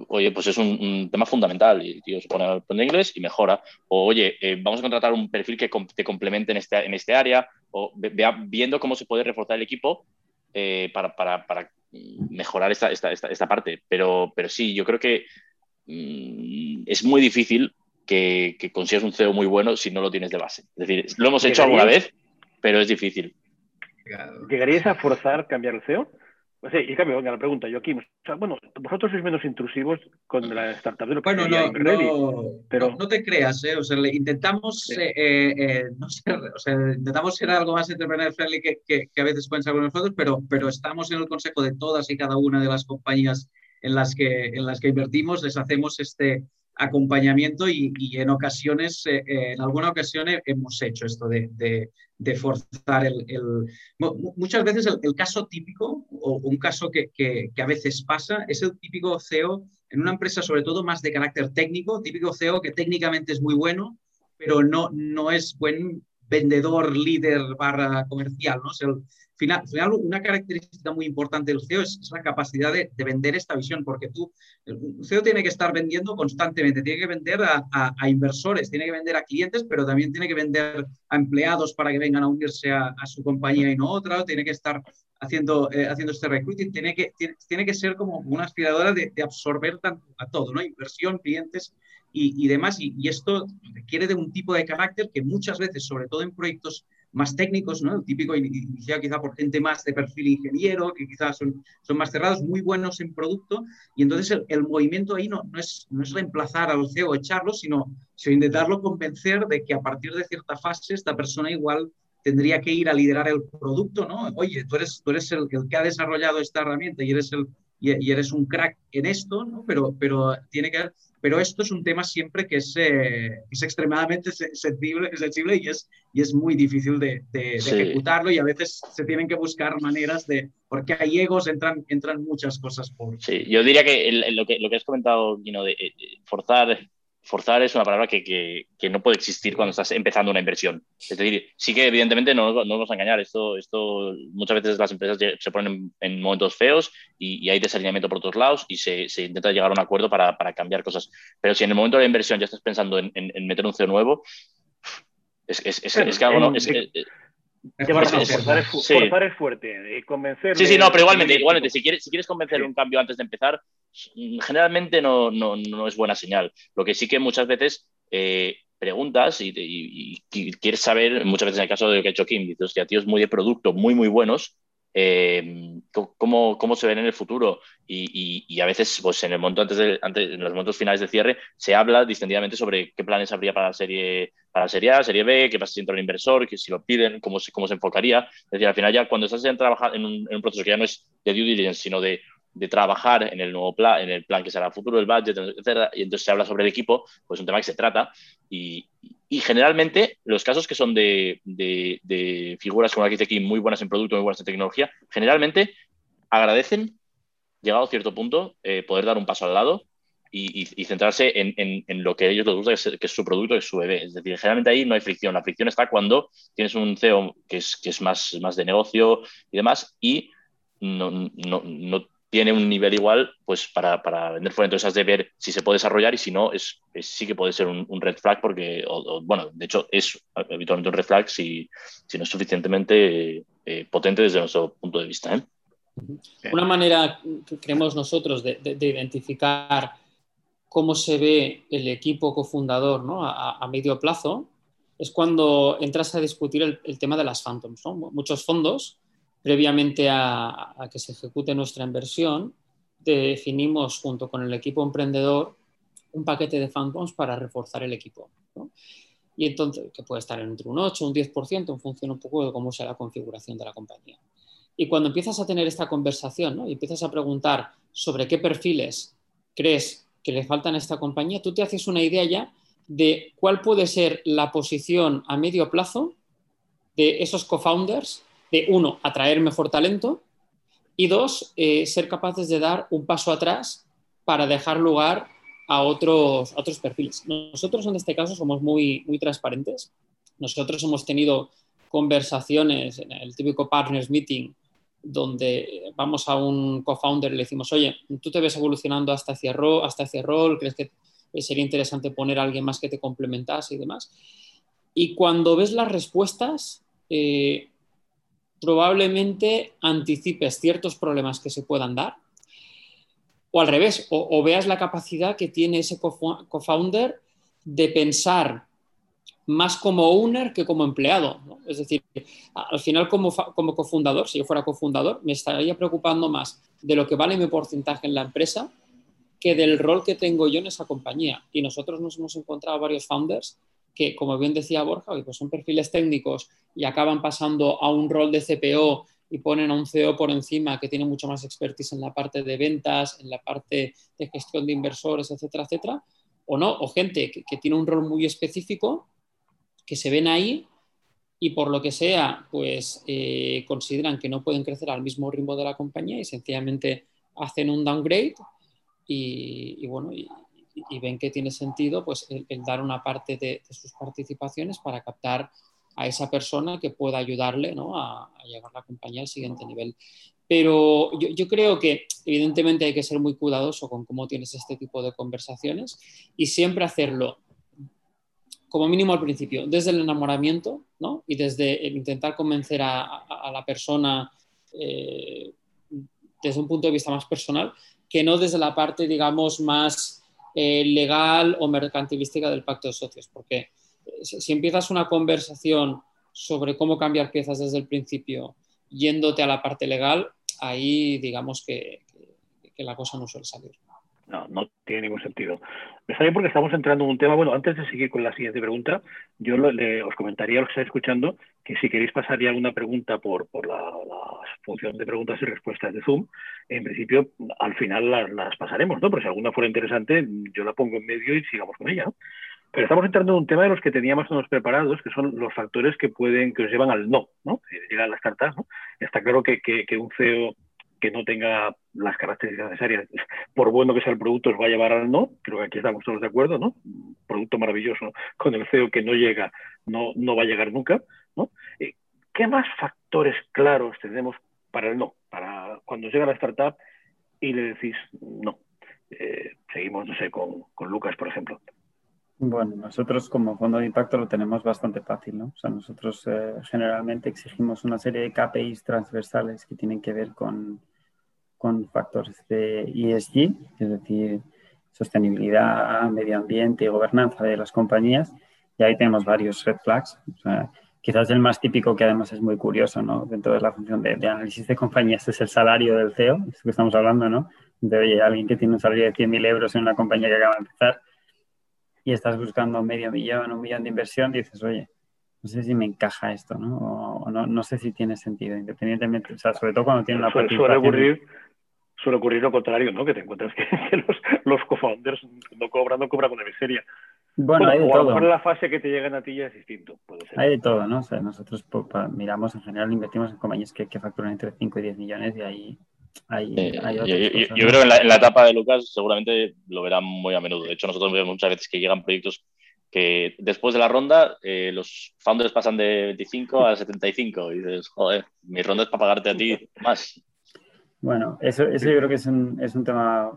oye, pues es un, tema fundamental y tío se pone a aprender inglés y mejora. O oye, eh, vamos a contratar un perfil que te complemente en este, en este área o viendo cómo se puede reforzar el equipo eh, para, para, para, mejorar esta, esta, esta, parte. Pero, pero sí, yo creo que mm, es muy difícil que, que, consigas un CEO muy bueno si no lo tienes de base. Es decir, lo hemos hecho alguna vez, pero es difícil. ¿Llegarías a forzar cambiar el CEO? Sí, y cambio, venga, la pregunta, Joaquín. O sea, bueno, vosotros sois menos intrusivos con la startup de lo que Bueno, no, no, pero... no, te creas, ¿eh? O sea, intentamos, eh, eh, no ser, o sea, intentamos ser algo más entrepreneur friendly que, que, que, a veces pueden ser con nosotros, pero, pero estamos en el consejo de todas y cada una de las compañías en las que, en las que invertimos, les hacemos este, acompañamiento y, en ocasiones, eh, eh, en alguna ocasión hemos hecho esto de, forzar el, Muchas veces el, caso típico o un caso que, a veces pasa es el típico CEO en una empresa sobre todo más de carácter técnico, típico CEO que técnicamente es muy bueno, pero no, no es buen vendedor, líder barra comercial, ¿no? Final, una característica muy importante del CEO es, la capacidad de, vender esta visión, porque tú, el CEO tiene que estar vendiendo constantemente, tiene que vender a, inversores, tiene que vender a clientes, pero también tiene que vender a empleados para que vengan a unirse a, su compañía y no otra, tiene que estar haciendo, eh, haciendo este recruiting, tiene que, tiene, que ser como una aspiradora de, absorber tanto a todo, ¿no? Inversión, clientes y, demás. Y, esto requiere de un tipo de carácter que muchas veces, sobre todo en proyectos más técnicos, ¿no? El típico iniciado quizá por gente más de perfil ingeniero, que quizás son, son más cerrados, muy buenos en producto, y entonces el, movimiento ahí no, no, es, no es reemplazar al CEO echarlo, sino, sino intentarlo convencer de que a partir de cierta fase esta persona igual tendría que ir a liderar el producto, ¿no? Oye, tú eres, tú eres el, el que ha desarrollado esta herramienta y eres el, y, eres un crack en esto, ¿no? pero, pero, tiene que, pero esto es un tema siempre que es, eh, es extremadamente sensible, sensible y, es, y es muy difícil de, ejecutarlo y a veces se tienen que buscar maneras de, porque hay egos, entran, entran muchas cosas por... Sí, yo diría que, lo, que lo que has comentado, you de eh, forzar forzar es una palabra que, que, no puede existir cuando estás empezando una inversión. Es decir, sí que evidentemente no, no nos vamos a engañar, esto, esto muchas veces las empresas se ponen en, momentos feos y, hay desalineamiento por otros lados y se, se intenta llegar a un acuerdo para, para, cambiar cosas. Pero si en el momento de la inversión ya estás pensando en, en, meter un CEO nuevo, es, es, es, que algo no... forzar, es, fuerte. Y convencer. Sí, sí, no, pero igualmente, igualmente si, quieres, si quieres convencer un cambio antes de empezar, generalmente no, no, no, es buena señal. Lo que sí que muchas veces eh, preguntas y, quieres saber, muchas veces en el caso de lo que ha hecho Kim, dices, hostia, tíos muy de producto, muy, muy buenos, eh, cómo, cómo, se ven en el futuro. Y, a veces, pues en el momento antes, de, antes, en los momentos finales de cierre, se habla distendidamente sobre qué planes habría para la serie, para la serie A, serie B, qué pasa si entra el inversor, que si lo piden, cómo se, cómo se enfocaría. Es decir, al final ya cuando estás en, trabajar en un, en un proceso que ya no es de due diligence, sino de de trabajar en el nuevo plan, en el plan que será el futuro, el budget, etcétera, y entonces se habla sobre el equipo, pues es un tema que se trata. Y, generalmente los casos que son de, figuras como la que dice aquí, muy buenas en producto, muy buenas en tecnología, generalmente agradecen, llegado a cierto punto, eh, poder dar un paso al lado y, centrarse en, lo que a ellos les gusta, que es, su producto, que es su bebé. Es decir, generalmente ahí no hay fricción. La fricción está cuando tienes un CEO que es, que es más, más de negocio y demás y no, no, no tiene un nivel igual pues para, para vender fuera. Entonces has de ver si se puede desarrollar y si no, es, sí que puede ser un, red flag porque, bueno, de hecho es habitualmente un red flag si, si no es suficientemente eh, potente desde nuestro punto de vista. ¿eh? Una manera que creemos nosotros de, identificar cómo se ve el equipo cofundador ¿no? a, medio plazo es cuando entras a discutir el, el tema de las phantoms. ¿no? Muchos fondos previamente a, que se ejecute nuestra inversión, definimos junto con el equipo emprendedor un paquete de phantoms para reforzar el equipo. Y entonces, que puede estar entre un 8 o un 10% en función un poco de cómo sea la configuración de la compañía. Y cuando empiezas a tener esta conversación y empiezas a preguntar sobre qué perfiles crees que le faltan a esta compañía, tú te haces una idea ya de cuál puede ser la posición a medio plazo de esos co-founders de, uno, atraer mejor talento y dos, eh, ser capaces de dar un paso atrás para dejar lugar a otros, otros perfiles. Nosotros en este caso somos muy, muy transparentes. Nosotros hemos tenido conversaciones en el típico Partners Meeting donde vamos a un co-founder y le decimos, oye, tú te ves evolucionando hasta hacia, rol, hasta hacia rol, crees que sería interesante poner a alguien más que te complementase y demás. Y cuando ves las respuestas, eh, probablemente anticipes ciertos problemas que se puedan dar, o al revés, o, veas la capacidad que tiene ese co-founder de pensar más como owner que como empleado. Es decir, al final como, como cofundador, si yo fuera cofundador, me estaría preocupando más de lo que vale mi porcentaje en la empresa que del rol que tengo yo en esa compañía. Y nosotros nos hemos encontrado varios founders que, como bien decía Borja, pues son perfiles técnicos y acaban pasando a un rol de CPO y ponen a un CEO por encima que tiene mucho más expertise en la parte de ventas, en la parte de gestión de inversores, etcétera, etcétera, o no, o gente que, tiene un rol muy específico, que se ven ahí y por lo que sea, pues eh, consideran que no pueden crecer al mismo ritmo de la compañía y sencillamente hacen un downgrade y, bueno, y, ven que tiene sentido pues el, dar una parte de, sus participaciones para captar a esa persona que pueda ayudarle a, llevar la compañía al siguiente nivel. Pero yo, creo que evidentemente hay que ser muy cuidadoso con cómo tienes este tipo de conversaciones y siempre hacerlo como mínimo al principio, desde el enamoramiento y desde el intentar convencer a, la persona eh, desde un punto de vista más personal, que no desde la parte, digamos, más eh, legal o mercantilística del pacto de socios, porque si empiezas una conversación sobre cómo cambiar piezas desde el principio, yéndote a la parte legal, ahí digamos que, la cosa no suele salir. No, no tiene ningún sentido. Me sale porque estamos entrando en un tema. Bueno, antes de seguir con la siguiente pregunta, yo os comentaría a los que estáis escuchando que si queréis pasar ya alguna pregunta por, la, función de preguntas y respuestas de Zoom, en principio al final las, pasaremos, ¿no? Pero si alguna fuera interesante, yo la pongo en medio y sigamos con ella. Pero estamos entrando en un tema de los que teníamos unos preparados, que son los factores que pueden, que nos llevan al no, ¿no? Llegan las cartas, ¿no? Está claro que, que, un CEO que no tenga las características necesarias, por bueno que sea el producto, os va a llevar al no. Creo que aquí estamos todos de acuerdo, ¿no? producto maravilloso con el CEO que no llega, no, no va a llegar nunca, ¿no? Eh, ¿Qué más factores claros tenemos para el no? Para cuando llega la startup y le decís no. Eh, seguimos, no sé, con, con Lucas, por ejemplo. Bueno, nosotros como fondo de impacto lo tenemos bastante fácil, ¿no? O sea, nosotros eh, generalmente exigimos una serie de KPIs transversales que tienen que ver con, con factores de ESG, es decir, sostenibilidad, medio ambiente y gobernanza de las compañías. Y ahí tenemos varios red flags. O sea, quizás el más típico, que además es muy curioso, ¿no? Dentro de la función de, análisis de compañías, es el salario del CEO, es que estamos hablando, ¿no? De oye, alguien que tiene un salario de 100.000 euros en una compañía que acaba de empezar y estás buscando medio millón, un millón de inversión, dices, oye, no sé si me encaja esto, ¿no? O, no, no, sé si tiene sentido, independientemente, o sea, sobre todo cuando tiene una participación... Suele ocurrir, suele ocurrir lo contrario, ¿no? Que te encuentras que, *laughs* los, los co-founders no cobran, no cobran una miseria. Bueno, hay de todo. A lo la fase que te llegan a ti ya es distinto. Hay de todo, ¿no? O sea, nosotros miramos, en general, invertimos en compañías que, que facturan entre 5 y 10 millones y ahí hay, eh, yo, creo que en la, en la, etapa de Lucas seguramente lo verán muy a menudo. De hecho, nosotros vemos muchas veces que llegan proyectos que después de la ronda eh, los founders pasan de 25 a 75 y dices, joder, mi ronda es para pagarte a ti más. Bueno, eso, eso yo creo que es un, es un tema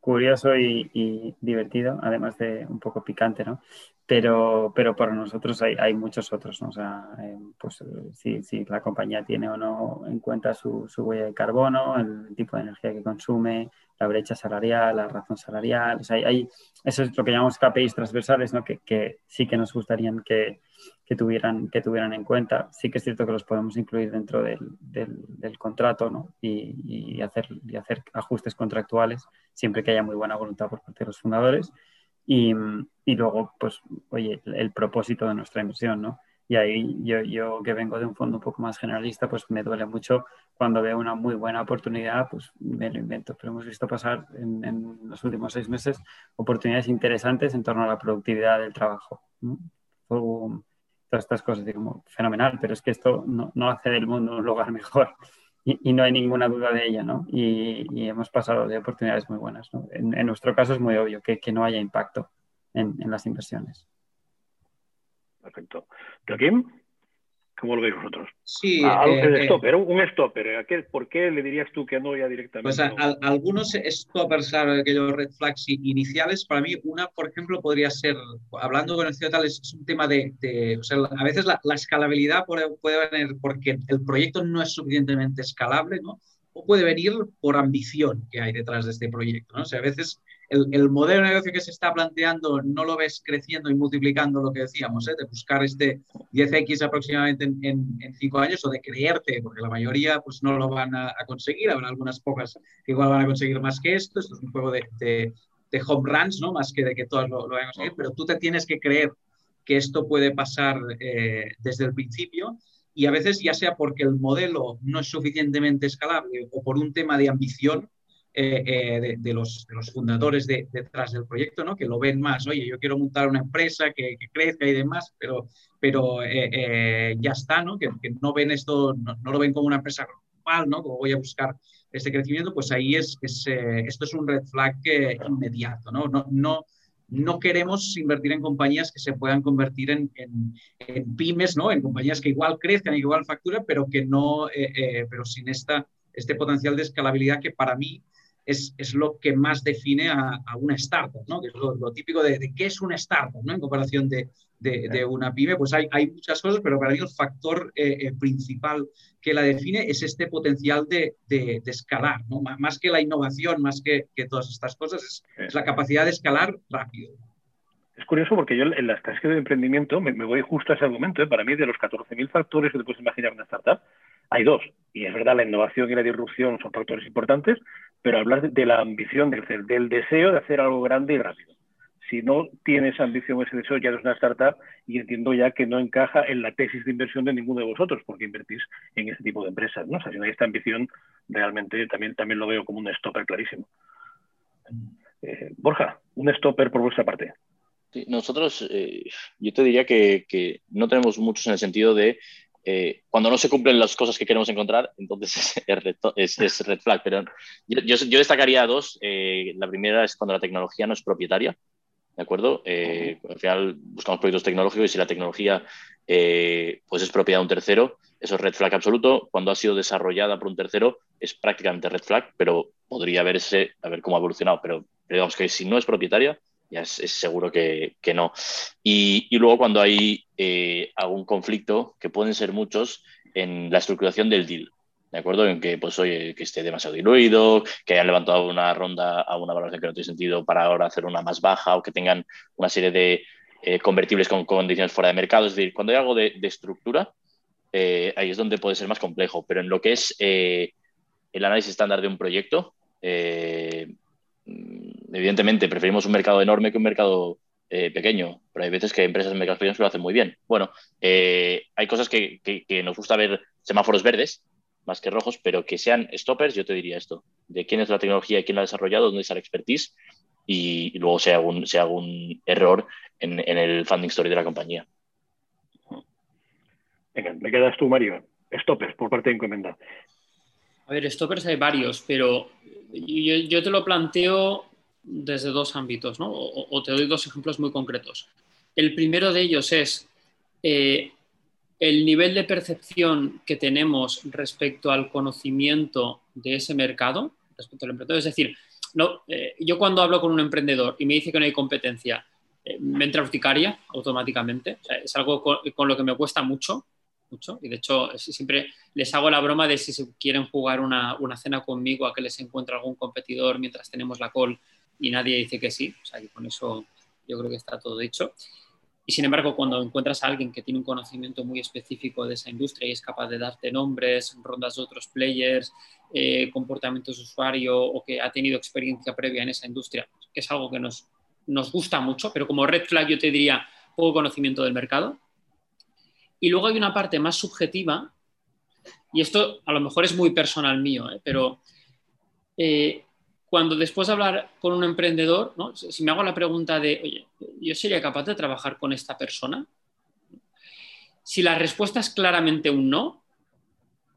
curioso y, divertido, además de un poco picante, ¿no? Pero, pero para nosotros hay, hay muchos otros. O sea, eh, pues si, si, la compañía tiene o no en cuenta su, su, huella de carbono, el tipo de energía que consume, la brecha salarial, la razón salarial, o sea, hay, eso es lo que llamamos KPIs transversales, ¿no? Que, sí que nos gustaría que, que tuvieran, que tuvieran en cuenta. Sí que es cierto que los podemos incluir dentro del, del, contrato ¿no? y, y, hacer, y hacer ajustes contractuales siempre que haya muy buena voluntad por parte de los fundadores. Y, y luego, pues, oye, el, propósito de nuestra inversión, ¿no? Y ahí yo, yo, que vengo de un fondo un poco más generalista, pues me duele mucho cuando veo una muy buena oportunidad, pues me lo invento. Pero hemos visto pasar en, los últimos seis meses oportunidades interesantes en torno a la productividad del trabajo. todas estas cosas, digo, fenomenal, pero es que esto no, no hace del mundo un lugar *laughs* mejor y, no hay ninguna duda de ella, ¿no? Y, hemos pasado de oportunidades muy buenas, en, nuestro caso es muy obvio que, que no haya impacto en, en las inversiones. Perfecto. Joaquín. ¿Cómo lo veis vosotros? Sí, ah, eh, stopper, un stopper. ¿Por qué le dirías tú que no ya directamente? Pues a, a, algunos stoppers, claro, aquellos red flags iniciales, para mí una, por ejemplo, podría ser, hablando con el CEO tal, es, es un tema de, de, o sea, a veces la, la escalabilidad puede, puede, venir porque el proyecto no es suficientemente escalable, ¿no? O puede venir por ambición que hay detrás de este proyecto, ¿no? O sea, a veces el, el, modelo de negocio que se está planteando no lo ves creciendo y multiplicando lo que decíamos, ¿eh? de buscar este 10x aproximadamente en, cinco años o de creerte, porque la mayoría pues no lo van a, conseguir, habrá algunas pocas que igual van a conseguir más que esto, esto es un juego de, de, de home runs, ¿no? más que de que todas lo, lo, van a conseguir, pero tú te tienes que creer que esto puede pasar eh, desde el principio y a veces ya sea porque el modelo no es suficientemente escalable o por un tema de ambición, eh, eh, de, los, fundadores de, detrás del proyecto, ¿no? que lo ven más, oye, yo quiero montar una empresa que, crezca y demás, pero, pero eh, ya está, ¿no? Que, no ven esto, no, no, lo ven como una empresa global, ¿no? como voy a buscar este crecimiento, pues ahí es, es esto es un red flag inmediato, ¿no? No, no, no queremos invertir en compañías que se puedan convertir en, en, en pymes, ¿no? En compañías que igual crezcan y igual facturan, pero que no, pero sin esta, este potencial de escalabilidad que para mí es, es, lo que más define a, a una startup, ¿no? que es lo, lo típico de, de, qué es una startup ¿no? en comparación de, de, de, una pyme. Pues hay, hay muchas cosas, pero para mí el factor eh, eh, principal que la define es este potencial de, escalar, ¿no? más que la innovación, más que, que todas estas cosas, es, es, la capacidad de escalar rápido. Es curioso porque yo en las tasas de emprendimiento me, me, voy justo a ese argumento. ¿eh? Para mí, de los 14.000 factores que te puedes imaginar una startup, hay dos. Y es verdad, la innovación y la disrupción son factores importantes, pero hablar de la ambición, del, del deseo de hacer algo grande y rápido. Si no tienes ambición ese deseo, ya eres una startup y entiendo ya que no encaja en la tesis de inversión de ninguno de vosotros, porque invertís en ese tipo de empresas. ¿no? O sea, si no hay esta ambición, realmente también, también lo veo como un stopper clarísimo. Eh, Borja, un stopper por vuestra parte. Nosotros, eh, yo te diría que, no tenemos muchos en el sentido de eh, cuando no se cumplen las cosas que queremos encontrar, entonces *laughs* es red, flag. Pero yo, destacaría dos. La primera es cuando la tecnología no es propietaria. ¿De acuerdo? Eh, al final buscamos proyectos tecnológicos y si la tecnología eh, pues es propiedad de un tercero, eso es red flag absoluto. Cuando ha sido desarrollada por un tercero, es prácticamente red flag, pero podría verse, a ver cómo ha evolucionado. Pero digamos que si no es propietaria, ya es, seguro que, no. Y, luego cuando hay eh, algún conflicto, que pueden ser muchos, en la estructuración del deal. ¿De acuerdo? En que, pues, oye, que esté demasiado diluido, que hayan levantado una ronda a una valoración que no tiene sentido para ahora hacer una más baja o que tengan una serie de eh, convertibles con condiciones fuera de mercado. Es decir, cuando hay algo de, estructura, eh, ahí es donde puede ser más complejo. Pero en lo que es el análisis estándar de un proyecto, Mm, evidentemente preferimos un mercado enorme que un mercado eh, pequeño, pero hay veces que empresas en mercados pequeños lo hacen muy bien. Bueno, eh, hay cosas que, nos gusta ver semáforos verdes más que rojos, pero que sean stoppers, yo te diría esto, de quién es la tecnología y quién la ha desarrollado, dónde está la expertise y, luego sea algún, sea algún error en, el funding story de la compañía. Venga, me quedas tú, Mario. Stoppers por parte de Encomenda. A ver, stoppers hay varios, pero yo, te lo planteo desde dos ámbitos, ¿no? O, te doy dos ejemplos muy concretos. El primero de ellos es eh, el nivel de percepción que tenemos respecto al conocimiento de ese mercado, respecto al emprendedor. Es decir, no, eh, yo cuando hablo con un emprendedor y me dice que no hay competencia, eh, me entra urticaria automáticamente. es algo con, lo que me cuesta mucho mucho. Y de hecho, siempre les hago la broma de si quieren jugar una, cena conmigo a que les encuentre algún competidor mientras tenemos la call y nadie dice que sí. O sea, con eso yo creo que está todo dicho. Y sin embargo, cuando encuentras a alguien que tiene un conocimiento muy específico de esa industria y es capaz de darte nombres, rondas de otros players, eh, comportamientos de usuario o que ha tenido experiencia previa en esa industria, que es algo que nos, nos gusta mucho, pero como red flag yo te diría poco conocimiento del mercado, y luego hay una parte más subjetiva, y esto a lo mejor es muy personal mío, ¿eh? pero eh, cuando después de hablar con un emprendedor, si me hago la pregunta de, oye, ¿yo sería capaz de trabajar con esta persona? Si la respuesta es claramente un no,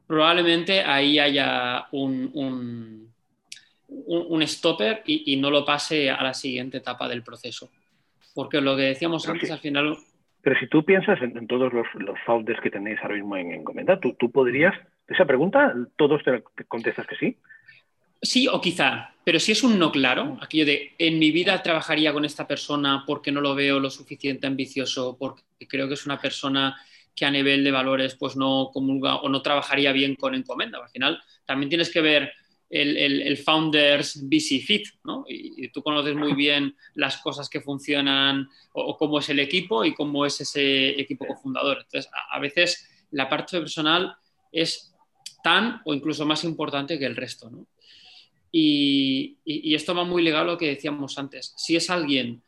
probablemente ahí haya un, un, stopper y, no lo pase a la siguiente etapa del proceso. Porque lo que decíamos antes, al final pero si tú piensas en, todos los, founders que tenéis ahora mismo en Encomenda, ¿tú, ¿tú, podrías, esa pregunta, todos te, contestas que sí? Sí o quizá, pero si es un no claro, aquello de en mi vida trabajaría con esta persona porque no lo veo lo suficiente ambicioso, porque creo que es una persona que a nivel de valores pues no comulga o no trabajaría bien con encomenda. Al final también tienes que ver el, founders busy fit, ¿no? Y, tú conoces muy bien las cosas que funcionan o, cómo es el equipo y cómo es ese equipo cofundador. Entonces, a, veces la parte personal es tan o incluso más importante que el resto, ¿no? Y, y, esto va muy ligado a lo que decíamos antes. Si es alguien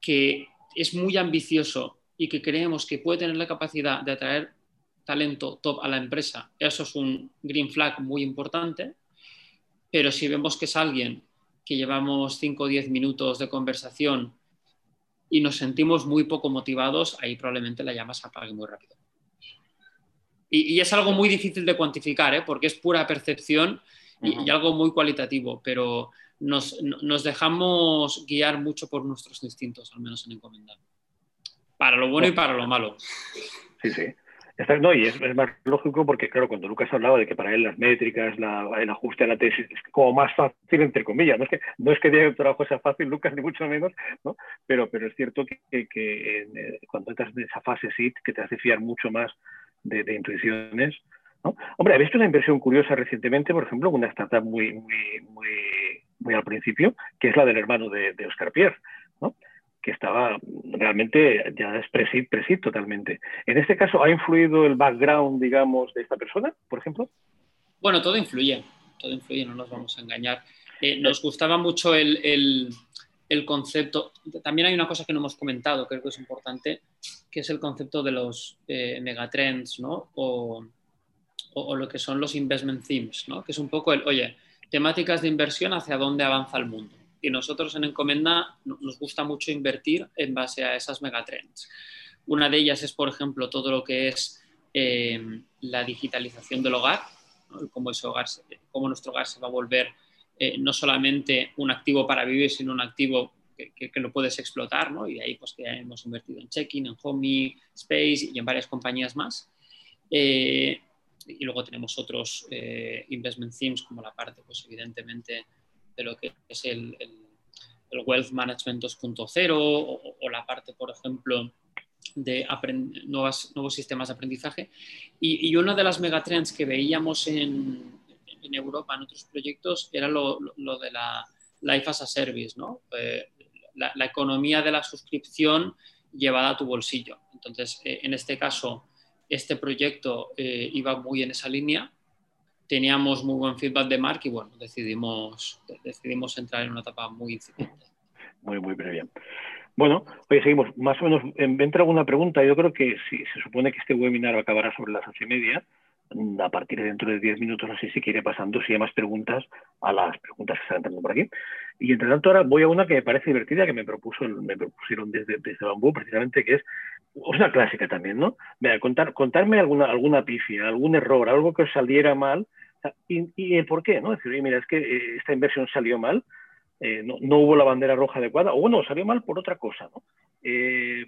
que es muy ambicioso y que creemos que puede tener la capacidad de atraer talento top a la empresa, eso es un green flag muy importante pero si vemos que es alguien que llevamos 5 o 10 minutos de conversación y nos sentimos muy poco motivados, ahí probablemente la llama se apague muy rápido. Y, es algo muy difícil de cuantificar, ¿eh? porque es pura percepción y, algo muy cualitativo, pero nos, dejamos guiar mucho por nuestros instintos, al menos en encomendar. Para lo bueno y para lo malo. Sí, sí. No, y es, más lógico porque, claro, cuando Lucas hablaba de que para él las métricas, el ajuste a la tesis es como más fácil, entre comillas. No es que, no es que el trabajo sea fácil, Lucas, ni mucho menos, ¿no? pero, pero es cierto que, que, eh, cuando entras en esa fase SIT, que te hace fiar mucho más de, intuiciones. ¿No? Hombre, he visto una inversión curiosa recientemente, por ejemplo, una startup muy, muy, muy, muy al principio, que es la del hermano de, de Oscar Pierre. ¿no? que estaba realmente ya es presid, totalmente. En este caso, ¿ha influido el background, digamos, de esta persona, por ejemplo? Bueno, todo influye, todo influye, no nos vamos a engañar. Eh, nos gustaba mucho el, concepto, también hay una cosa que no hemos comentado, creo que es importante, que es el concepto de los eh, megatrends, ¿no? O, o, lo que son los investment themes, ¿no? Que es un poco el, oye, temáticas de inversión hacia dónde avanza el mundo y nosotros en Encomenda nos gusta mucho invertir en base a esas megatrends. Una de ellas es, por ejemplo, todo lo que es eh, la digitalización del hogar, cómo, nuestro hogar se va a volver eh, no solamente un activo para vivir, sino un activo que, que, lo puedes explotar, ¿no? y ahí pues, que hemos invertido en Checking, en Homey, Space y en varias compañías más. Eh, y luego tenemos otros investment themes como la parte, pues evidentemente, de lo que es el, el Wealth Management 2.0 o, la parte, por ejemplo, de nuevas, nuevos sistemas de aprendizaje. Y, una de las megatrends que veíamos en, en Europa en otros proyectos era lo, lo, de la Life as a Service, ¿no? Eh, la, la, economía de la suscripción llevada a tu bolsillo. Entonces, eh, en este caso, este proyecto eh, iba muy en esa línea. Teníamos muy buen feedback de Mark y bueno, decidimos, decidimos entrar en una etapa muy incipiente. Muy, muy bien. Bueno, oye, seguimos. Más o menos, entra alguna pregunta. Yo creo que si se supone que este webinar acabará sobre las ocho y media, a partir de dentro de diez minutos así se quiere pasando si hay más preguntas a las preguntas que están entrando por aquí. Y entre tanto ahora voy a una que me parece divertida, que me propuso me propusieron desde, desde Bambú, precisamente, que es una clásica también, ¿no? Mira, contar, contarme alguna, alguna pifia, algún error, algo que os saliera mal y, y el por qué, ¿no? Decir, mira, es que eh, esta inversión salió mal, eh, no, no, hubo la bandera roja adecuada, o bueno, salió mal por otra cosa, ¿no? Eh,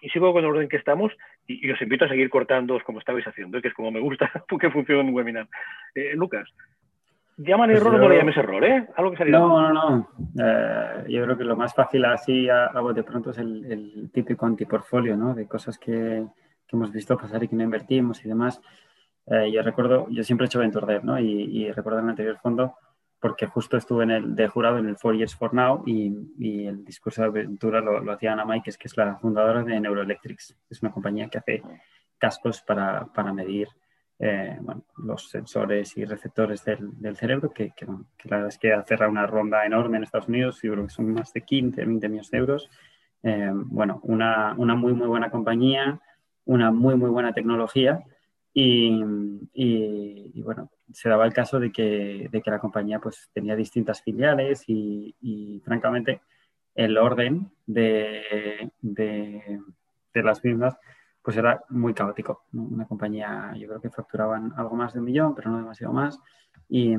y sigo con el orden que estamos y, os invito a seguir cortando como estabais haciendo, que es como me gusta *laughs* que funciona un webinar. Lucas, ¿Llaman pues error o no le llames error, eh? Algo que No, no, no. Eh, yo creo que lo más fácil así a, de pronto es el, típico antiportfolio, ¿no? De cosas que, que, hemos visto pasar y que no invertimos y demás. Eh, yo recuerdo, yo siempre he hecho Venture ¿no? Y, y, recuerdo en el anterior fondo, porque justo estuve en el de jurado en el Four Years for Now y, y el discurso de aventura lo, lo hacía Ana Mike, que es la fundadora de Neuroelectrics. Es una compañía que hace cascos para, para medir eh, bueno, los sensores y receptores del, del cerebro, que, que, que, la verdad es que ha cerrado una ronda enorme en Estados Unidos, yo creo que son más de 15, 20 millones de euros. Eh, bueno, una, una, muy, muy buena compañía, una muy, muy buena tecnología y, y, bueno, se daba el caso de que, de que la compañía pues tenía distintas filiales y, y francamente el orden de, de, de las mismas pues era muy caótico. Una compañía, yo creo que facturaban algo más de un millón, pero no demasiado más. Y,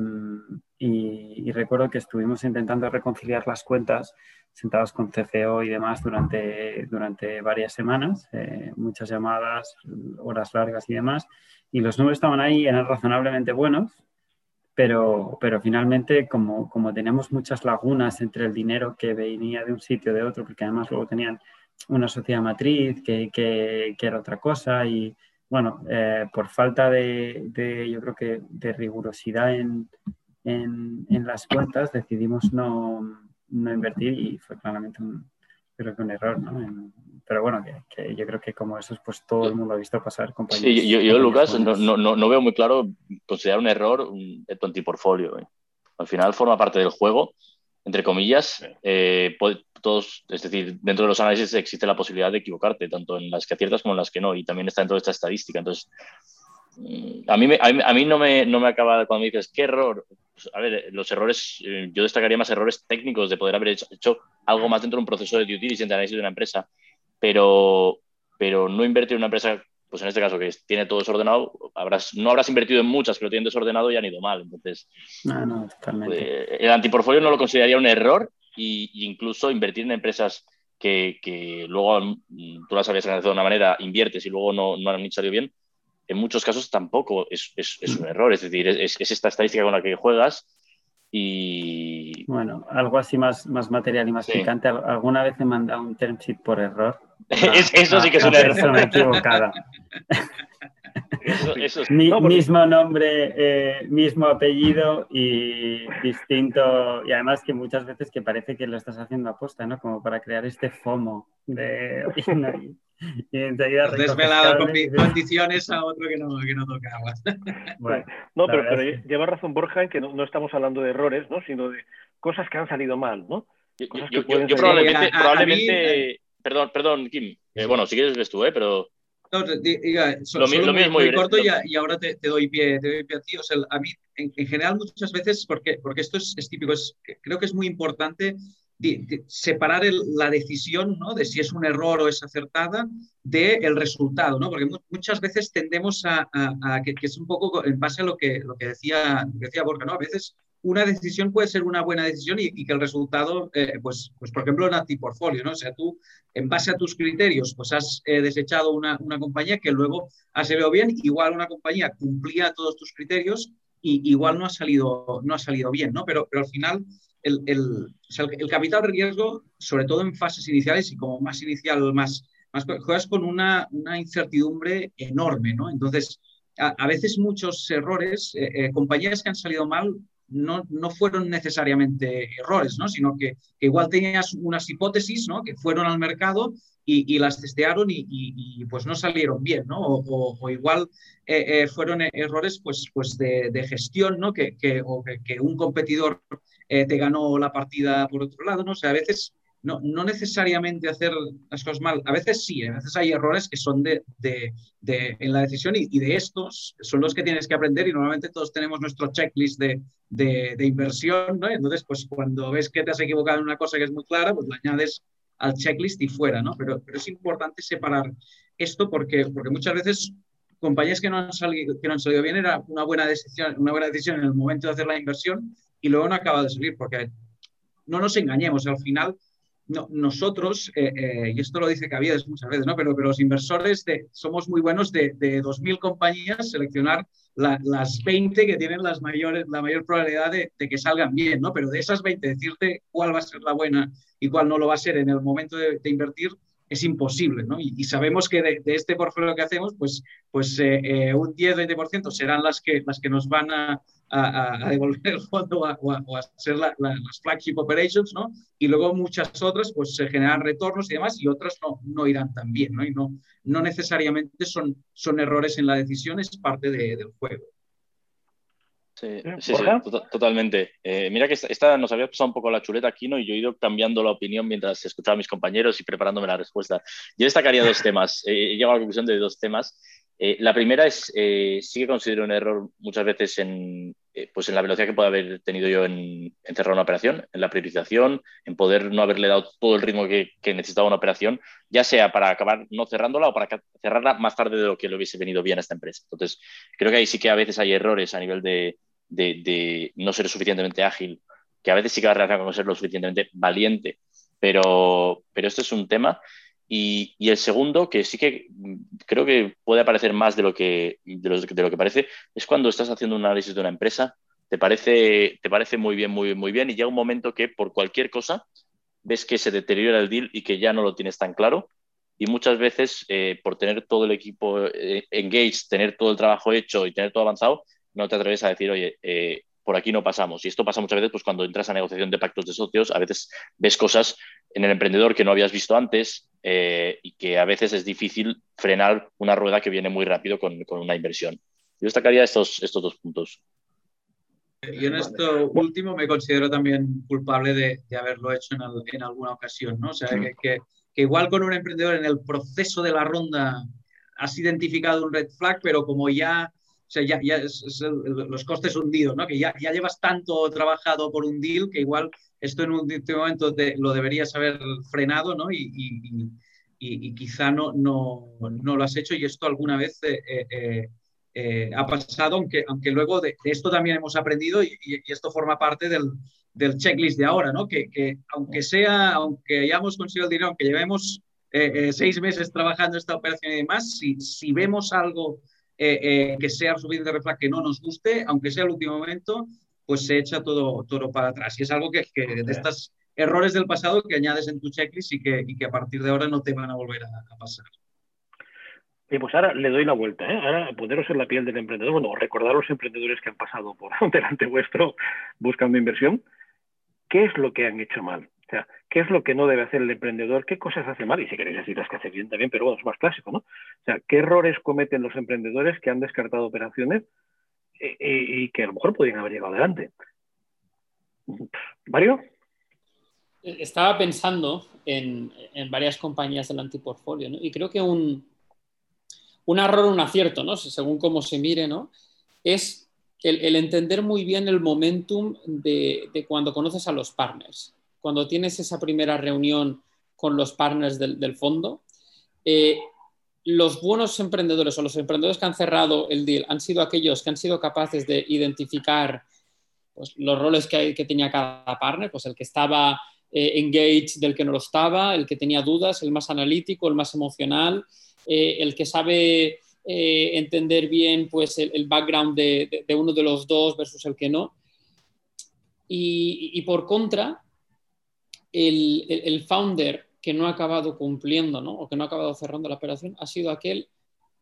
y, recuerdo que estuvimos intentando reconciliar las cuentas sentados con CCO y demás durante, durante varias semanas, eh, muchas llamadas, horas largas y demás. Y los números estaban ahí, eran razonablemente buenos, pero, pero finalmente como, como teníamos muchas lagunas entre el dinero que venía de un sitio de otro, porque además luego tenían una sociedad matriz que, que, era otra cosa y bueno, eh, por falta de, de, yo creo que de rigurosidad en, en, en las cuentas decidimos no, no, invertir y fue claramente un, creo que un error, ¿no? pero bueno, que, yo creo que como eso pues todo el mundo ha visto pasar. Sí, yo, yo Lucas, no, no, no, veo muy claro considerar un error de tu antiportfolio. ¿eh? Al final forma parte del juego, entre comillas, eh, todos, es decir, dentro de los análisis existe la posibilidad de equivocarte, tanto en las que aciertas como en las que no, y también está dentro de esta estadística. Entonces, mm, a mí, a mí, no, me, no me acaba cuando me dices, ¿qué error? Pues, a ver, los errores, eh, yo destacaría más errores técnicos de poder haber hecho, algo más dentro de un proceso de due diligence, de análisis de una empresa, pero, pero no invertir en una empresa, pues en este caso que tiene todo desordenado, habrás, no habrás invertido en muchas, pero tienen desordenado y han ido mal. Entonces, no, no, totalmente. Pues, el antiportfolio no lo consideraría un error, y, incluso invertir en empresas que, que, luego mm, tú las habías analizado de una manera, inviertes y luego no, no han salido bien, en muchos casos tampoco es, es, es un error. Es decir, es, es, esta estadística con la que juegas y... Bueno, algo así más, más material y más picante. Alguna vez he mandado un term sheet por error. *laughs* eso sí que es un error. equivocada. *laughs* mismo nombre, eh, mismo apellido y distinto. Y además que muchas veces que parece que lo estás haciendo aposta, ¿no? Como para crear este FOMO de... *laughs* y, enseguida Has desvelado condiciones a otro que no, que no tocaba. *laughs* Bueno, no, pero, pero lleva razón Borja en que no, no, estamos hablando de errores, ¿no? Sino de cosas que han salido mal, ¿no? Yo, probablemente, probablemente... perdón, perdón, Kim. Eh, bueno, si quieres ves tú, ¿eh? Pero no, diga, lo, mismo, muy, corto y, ahora te, doy pie, te doy pie a ti. O sea, a mí, en, general, muchas veces, porque, porque esto es, típico, es, creo que es muy importante separar la decisión ¿no? de si es un error o es acertada del el resultado, ¿no? porque muchas veces tendemos a, a, que, que, es un poco en base a lo que, lo que, decía, decía Borja, ¿no? a veces una decisión puede ser una buena decisión y, que el resultado, eh, pues, pues por ejemplo, en antiportfolio, ¿no? O sea, tú, en base a tus criterios, pues has eh, desechado una, una, compañía que luego ha salido bien, igual una compañía cumplía todos tus criterios y igual no ha salido, no ha salido bien, ¿no? Pero, pero al final el, el, capital de riesgo, sobre todo en fases iniciales y como más inicial, más, más juegas con una, una incertidumbre enorme, ¿no? Entonces, a, veces muchos errores, eh, compañías que han salido mal, no, no, fueron necesariamente errores, ¿no? sino que, igual tenías unas hipótesis ¿no? que fueron al mercado y, y las testearon y, pues no salieron bien, ¿no? o, igual eh, fueron errores pues, pues de, gestión, ¿no? que, que, o que, un competidor te ganó la partida por otro lado. ¿no? O sea, a veces no, no, necesariamente hacer las cosas mal. A veces sí, a veces hay errores que son de, de, de en la decisión y, y, de estos son los que tienes que aprender y normalmente todos tenemos nuestro checklist de, inversión, ¿no? Entonces, pues cuando ves que te has equivocado en una cosa que es muy clara, pues la añades al checklist y fuera, ¿no? Pero, pero es importante separar esto porque, porque muchas veces compañías que no, han salido, que no han salido bien era una buena, decisión, una buena decisión en el momento de hacer la inversión y luego no acaba de salir porque no nos engañemos, al final nosotros, eh, eh, y esto lo dice Caviedes muchas veces, ¿no? pero, pero los inversores de, somos muy buenos de, de 2.000 compañías seleccionar las 20 que tienen las mayores, la mayor probabilidad de, que salgan bien, ¿no? pero de esas 20 decirte cuál va a ser la buena y cuál no lo va a ser en el momento de, invertir es imposible, ¿no? Y, sabemos que de, este portfolio que hacemos, pues, pues eh, un 10-20% serán las que, las que nos van a, a, devolver el fondo o a, hacer las flagship operations, ¿no? Y luego muchas otras pues se generan retornos y demás y otras no, no irán tan bien, ¿no? Y no, no necesariamente son, son errores en la decisión, es parte del juego. Sí, sí, totalmente. Eh, mira que esta, nos había pasado un poco la chuleta aquí, ¿no? Y yo he ido cambiando la opinión mientras escuchaba a mis compañeros y preparándome la respuesta. Yo destacaría dos temas. Eh, he llegado a la conclusión de dos temas. Eh, la primera es, eh, sí que considero un error muchas veces en, eh, pues en la velocidad que puedo haber tenido yo en, cerrar una operación, en la priorización, en poder no haberle dado todo el ritmo que, necesitaba una operación, ya sea para acabar no cerrándola o para cerrarla más tarde de lo que le hubiese venido bien a esta empresa. Entonces, creo que ahí sí que a veces hay errores a nivel de, no ser suficientemente ágil, que a veces sí que va a con ser lo suficientemente valiente, pero, pero este es un tema y, el segundo, que sí que mm, creo que puede aparecer más de lo que, de lo, que parece, es cuando estás haciendo un análisis de una empresa, te parece, te parece muy bien, muy, muy bien, y llega un momento que por cualquier cosa ves que se deteriora el deal y que ya no lo tienes tan claro. Y muchas veces, eh, por tener todo el equipo eh, engaged, tener todo el trabajo hecho y tener todo avanzado, no te atreves a decir, oye, eh, por aquí no pasamos. Y esto pasa muchas veces pues, cuando entras a negociación de pactos de socios, a veces ves cosas en el emprendedor que no habías visto antes eh, y que a veces es difícil frenar una rueda que viene muy rápido con, una inversión. Yo destacaría estos, estos dos puntos. Y en esto último me considero también culpable de, haberlo hecho en, alguna ocasión, ¿no? O sea, que, que, igual con un emprendedor en el proceso de la ronda has identificado un red flag, pero como ya o sea, ya, ya es, los costes hundidos, ¿no? Que ya, ya, llevas tanto trabajado por un deal que igual esto en un momento lo deberías haber frenado, ¿no? Y, y, y, quizá no, no, no, lo has hecho y esto alguna vez eh, eh, eh, ha pasado, aunque, aunque luego de, esto también hemos aprendido y, esto forma parte del, del, checklist de ahora, ¿no? Que, que, aunque sea, aunque hayamos conseguido el dinero, aunque llevemos seis meses trabajando esta operación y demás, si, si vemos algo eh, eh, que sea suficiente reflag que no nos guste, aunque sea el último momento, pues se echa todo, todo para atrás. Y es algo que, de estos errores del pasado que añades en tu checklist y que, y que a partir de ahora no te van a volver a, pasar. Y pues ahora le doy la vuelta, ¿eh? ahora poneros en la piel del emprendedor, bueno, recordar a los emprendedores que han pasado por *laughs* delante vuestro buscando inversión, ¿qué es lo que han hecho mal? O sea, ¿qué es lo que no debe hacer el emprendedor? ¿Qué cosas hace mal? Y si queréis decir las que hace bien también, pero bueno, es más clásico, ¿no? O sea, ¿qué errores cometen los emprendedores que han descartado operaciones y, que a lo mejor podrían haber llegado adelante? ¿Mario? Estaba pensando en, varias compañías del antiportfolio, ¿no? Y creo que un, un error, un acierto, ¿no? Según cómo se mire, ¿no? Es el, entender muy bien el momentum de, de cuando conoces a los partners cuando tienes esa primera reunión con los partners del, fondo, eh, los buenos emprendedores o los emprendedores que han cerrado el deal han sido aquellos que han sido capaces de identificar pues, los roles que, que, tenía cada partner, pues el que estaba eh, engaged del que no lo estaba, el que tenía dudas, el más analítico, el más emocional, eh, el que sabe entender bien pues, el, background de, uno de los dos versus el que no. Y, por contra, el, founder que no ha acabado cumpliendo ¿no? o que no ha acabado cerrando la operación ha sido aquel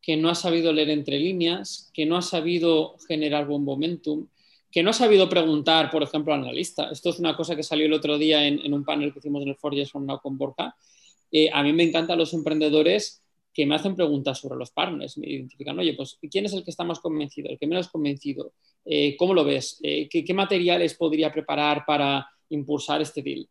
que no ha sabido leer entre líneas, que no ha sabido generar buen momentum, que no ha sabido preguntar, por ejemplo, al analista. Esto es una cosa que salió el otro día en, un panel que hicimos en el Forges from con Borja. Eh, a mí me encantan los emprendedores que me hacen preguntas sobre los partners, me identifican, oye, pues ¿quién es el que está más convencido, el que menos convencido? Eh, ¿Cómo lo ves? Eh, ¿qué, materiales podría preparar para impulsar este deal?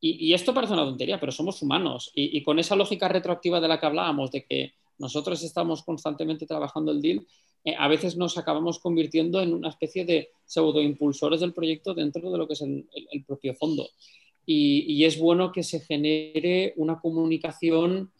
Y, esto parece una tontería, pero somos humanos. Y, con esa lógica retroactiva de la que hablábamos, de que nosotros estamos constantemente trabajando el deal, eh, a veces nos acabamos convirtiendo en una especie de pseudo-impulsores del proyecto dentro de lo que es el, propio fondo. y, es bueno que se genere una comunicación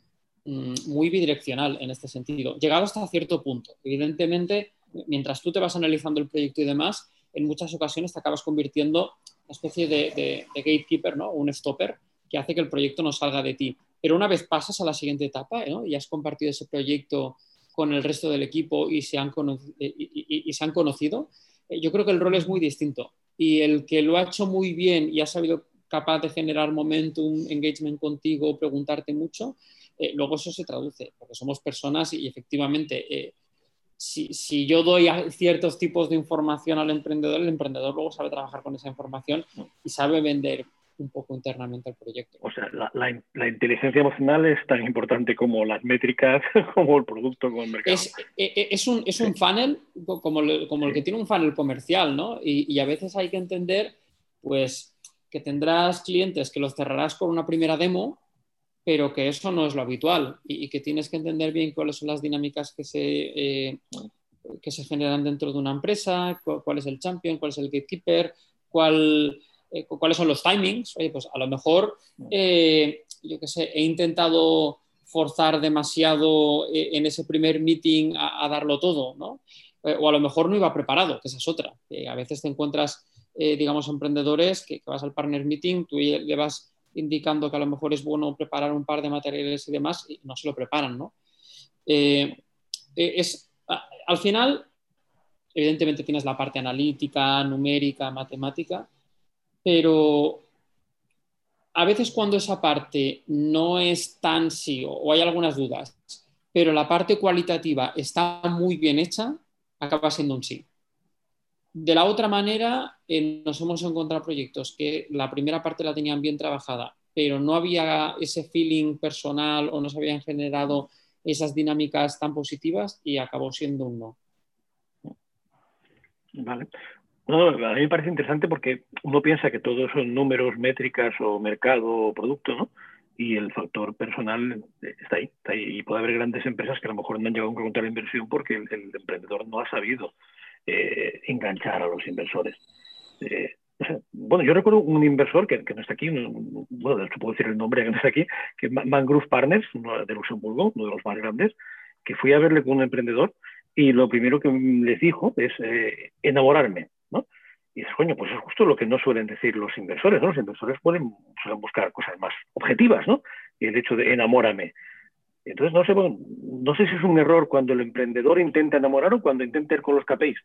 Mm, muy bidireccional en este sentido, llegado hasta cierto punto. Evidentemente, mientras tú te vas analizando el proyecto y demás, en muchas ocasiones te acabas convirtiendo una especie de, gatekeeper, ¿no? un stopper que hace que el proyecto no salga de ti. Pero una vez pasas a la siguiente etapa y has compartido ese proyecto con el resto del equipo y se han, eh, conocido, eh, yo creo que el rol es muy distinto. Y el que lo ha hecho muy bien y ha sabido capaz de generar momentum, engagement contigo, preguntarte mucho, eh, luego eso se traduce, porque somos personas y, efectivamente, eh, si, yo doy ciertos tipos de información al emprendedor, el emprendedor luego sabe trabajar con esa información y sabe vender un poco internamente el proyecto. O sea, la, inteligencia emocional es tan importante como las métricas, *laughs* como el producto, como el mercado. Es, e, e, un, es un funnel como, el que tiene un funnel comercial, ¿no? Y, y, a veces hay que entender, pues, que tendrás clientes que los cerrarás con una primera demo pero que eso no es lo habitual y, que tienes que entender bien cuáles son las dinámicas que se, eh, que se generan dentro de una empresa, cuál, es el champion, cuál es el gatekeeper, cuál, eh, cuáles son los timings. Oye, pues a lo mejor, eh, yo qué sé, he intentado forzar demasiado en ese primer meeting a, darlo todo, ¿no? o a lo mejor no iba preparado, que esa es otra. a veces te encuentras, digamos, emprendedores que, que, vas al partner meeting, tú llevas indicando que a lo mejor es bueno preparar un par de materiales y demás, y no se lo preparan, ¿no? Eh, eh, es, al final, evidentemente tienes la parte analítica, numérica, matemática, pero a veces cuando esa parte no es tan sí o hay algunas dudas, pero la parte cualitativa está muy bien hecha, acaba siendo un sí. De la otra manera, eh, nos hemos encontrado proyectos que la primera parte la tenían bien trabajada, pero no había ese feeling personal o no se habían generado esas dinámicas tan positivas y acabó siendo un no. Vale. a mí me parece interesante porque uno piensa que todos son números, métricas o mercado o producto, ¿no? Y el factor personal está ahí. Y puede haber grandes empresas que a lo mejor no han llegado a encontrar inversión porque el, emprendedor no ha sabido eh, enganchar a los inversores. Eh, *laughs* bueno, yo recuerdo un inversor que, no está aquí, bueno, de hecho puedo decir el nombre que no está aquí, que Mangrove Partners, de Luxemburgo, uno de los más grandes, que fui a verle con un emprendedor y lo primero que les dijo es eh, enamorarme, ¿no? Y es, coño, pues es justo lo que no suelen decir los inversores, ¿no? Los inversores pueden, buscar cosas más objetivas, ¿no? Y el hecho de enamórame. Entonces, no sé, no sé si es un error cuando el emprendedor intenta enamorar o cuando intenta ir con los KPIs.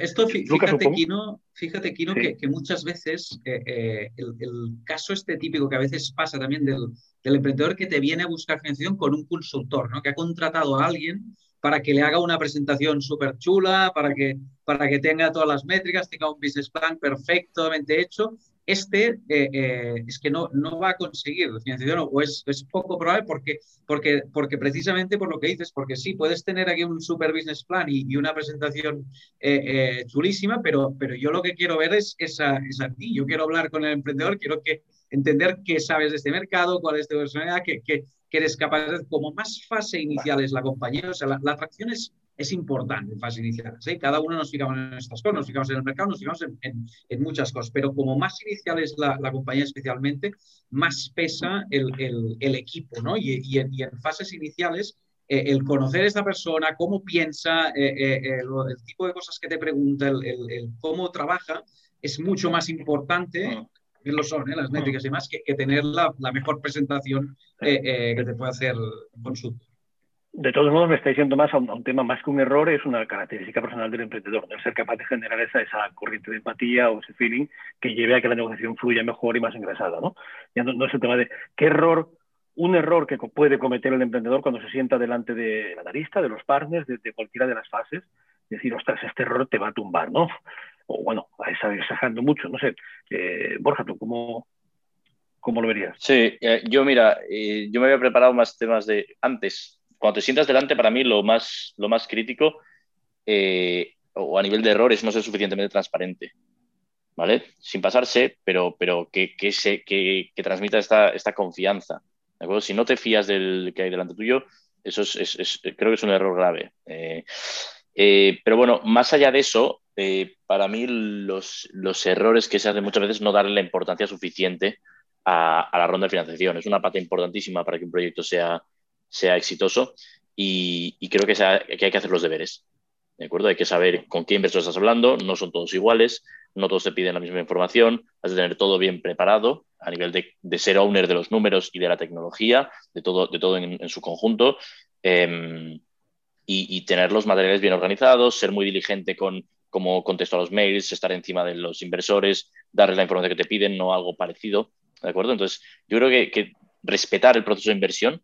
Esto, fíjate, Kino, fíjate, Kino que, muchas veces eh, eh, el, caso este típico que a veces pasa también del, del, emprendedor que te viene a buscar financiación con un consultor, ¿no? que ha contratado a alguien para que le haga una presentación súper chula, para que, para que tenga todas las métricas, tenga un business plan perfectamente hecho. Este eh, eh, es que no, no va a conseguir financiación o es, es, poco probable porque, porque, porque precisamente por lo que dices, porque sí, puedes tener aquí un super business plan y, una presentación eh, chulísima, pero, pero yo lo que quiero ver es, esa a, ti. Yo quiero hablar con el emprendedor, quiero que entender qué sabes de este mercado, cuál es tu personalidad, qué, qué, que eres capaz de, como más fase inicial es la compañía, o sea, la, atracción es, es importante en fase inicial. ¿sí? Cada uno nos fijamos en estas cosas, nos fijamos en el mercado, nos fijamos en, en, muchas cosas, pero como más inicial es la, la compañía especialmente, más pesa el, el, el equipo, ¿no? Y, y, en, fases iniciales, eh, el conocer a esta persona, cómo piensa, eh, eh, el, tipo de cosas que te pregunta, el, cómo trabaja, es mucho más importante ah bien lo son, ¿eh? las métricas y más, que, tener la, mejor presentación eh, eh, que te puede hacer consulta. De todos modos, me estáis yendo más a un, tema más que un error, es una característica personal del emprendedor, no ser capaz de generar esa, esa corriente de empatía o ese feeling que lleve a que la negociación fluya mejor y más engrasada. ¿no? Ya no, es el tema de qué error, un error que puede cometer el emprendedor cuando se sienta delante del analista, de los partners, de, cualquiera de las fases, decir, ostras, este error te va a tumbar, ¿no? O bueno, exagerando mucho, no sé. Eh, Borja, ¿tú cómo, cómo lo verías? Sí, eh, yo mira, eh, yo me había preparado más temas de antes cuando te sientas delante, para mí lo más, lo más crítico eh, o a nivel de error es no ser suficientemente transparente. ¿Vale? Sin pasarse, pero, pero que, que, se, que, transmita esta, esta confianza. ¿De acuerdo? Si no te fías del que hay delante tuyo, eso es, creo que es un error grave. Eh, eh, pero bueno, más allá de eso, para mí los, los, errores que se hacen muchas veces no darle la importancia suficiente a, a, la ronda de financiación. Es una pata importantísima para que un proyecto sea, sea exitoso y, creo que, hay que hacer los deberes. ¿De acuerdo? Hay que saber con qué inversor estás hablando, no son todos iguales, no todos te piden la misma información, has de tener todo bien preparado a nivel de, ser owner de los números y de la tecnología, de todo, de todo en, su conjunto, em, y, tener los materiales bien organizados, ser muy diligente con cómo contesto a los mails, estar encima de los inversores, darles la información que te piden, no algo parecido. ¿De acuerdo? Entonces, yo creo que respetar el proceso de inversión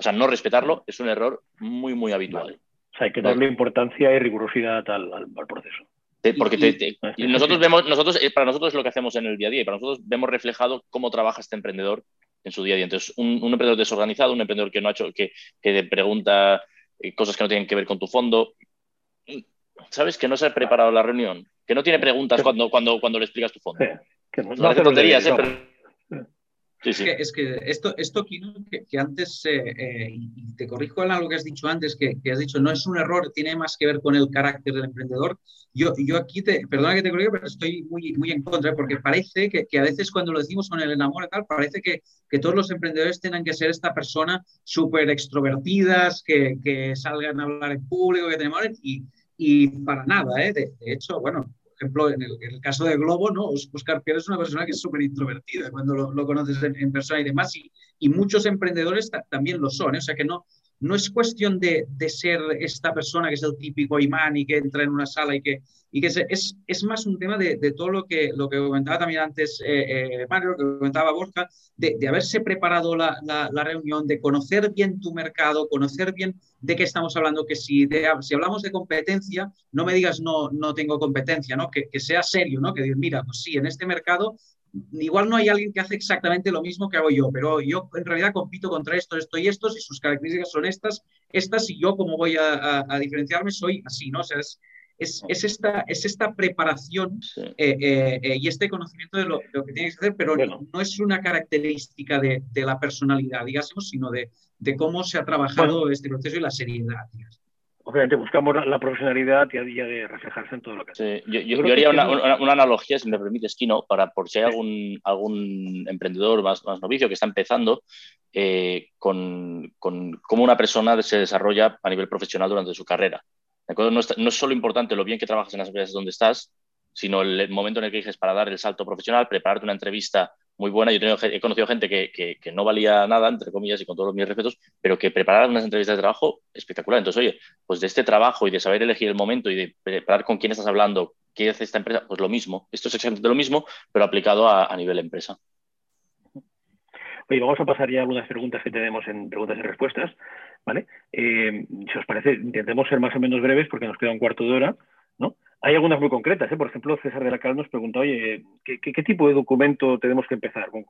o sea, no respetarlo es un error muy, muy habitual. O sea, hay que darle importancia y rigurosidad al, al, proceso. Porque nosotros vemos, nosotros, eh, para nosotros es lo que hacemos en el día a día y para nosotros vemos reflejado cómo trabaja este emprendedor en su día a día. Entonces, un, emprendedor desorganizado, un emprendedor que no ha hecho, que, que te pregunta eh, cosas que no tienen que ver con tu fondo, ¿sabes? Que no se ha preparado la reunión, que no tiene preguntas cuando, cuando, cuando le explicas tu fondo. que no, no tonterías, ¿eh? Es, que, esto, esto que, que antes, eh, eh, y te corrijo en algo que has dicho antes, que, has dicho, no es un error, tiene más que ver con el carácter del emprendedor. Yo, yo aquí, te, perdona que te corrija, pero estoy muy, muy en contra, porque parece que, a veces cuando lo decimos con el enamor y tal, parece que, que todos los emprendedores tengan que ser esta persona súper extrovertidas, que, salgan a hablar en público, que tenemos y, y para nada, ¿eh? de, de hecho, bueno, ejemplo, en el, caso de Globo, ¿no? Oscar Pierre es una persona que es súper introvertida cuando lo, conoces en, persona y demás, y, y muchos emprendedores también lo son, ¿eh? o sea que no, no es cuestión de, de, ser esta persona que es el típico imán y que entra en una sala y que, y que es, es más un tema de, de, todo lo que, lo que comentaba también antes eh, eh, Mario, que comentaba Borja, de, de haberse preparado la, la, reunión, de conocer bien tu mercado, conocer bien de qué estamos hablando, que si, si hablamos de competencia, no me digas no, no tengo competencia, ¿no? Que, que sea serio, ¿no? Que digas, mira, pues sí, en este mercado igual no hay alguien que hace exactamente lo mismo que hago yo, pero yo en realidad compito contra esto, esto y estos, y sus características son estas, estas, y yo como voy a, diferenciarme soy así, ¿no? O sea, es, es, esta, es esta preparación eh, eh, eh, y este conocimiento de lo, que tienes que hacer, pero no, es una característica de, la personalidad, digamos, sino de, de cómo se ha trabajado este proceso y la seriedad. Digamos obviamente buscamos la, profesionalidad y a día de reflejarse en todo lo que hacemos. yo, haría una, analogía, si me permites, Kino, para por si hay algún, algún emprendedor más, más novicio que está empezando, eh, con, con, cómo una persona se desarrolla a nivel profesional durante su carrera. No, es, no es solo importante lo bien que trabajas en las empresas donde estás, sino el momento en el que dices para dar el salto profesional, prepararte una entrevista muy buena. Yo he, conocido gente que, que, no valía nada, entre comillas, y con todos mis respetos, pero que preparaban unas entrevistas de trabajo espectacular. Entonces, oye, pues de este trabajo y de saber elegir el momento y de preparar con quién estás hablando, qué hace esta empresa, pues lo mismo. Esto es exactamente lo mismo, pero aplicado a, a nivel empresa. Oye, vamos a pasar ya a algunas preguntas que tenemos en preguntas y respuestas. ¿vale? Eh, si os parece, intentemos ser más o menos breves porque nos queda un cuarto de hora. ¿No? Hay algunas muy concretas, ¿eh? por ejemplo, César de la Cal nos pregunta, oye, ¿qué, tipo de documento tenemos que empezar? ¿Con,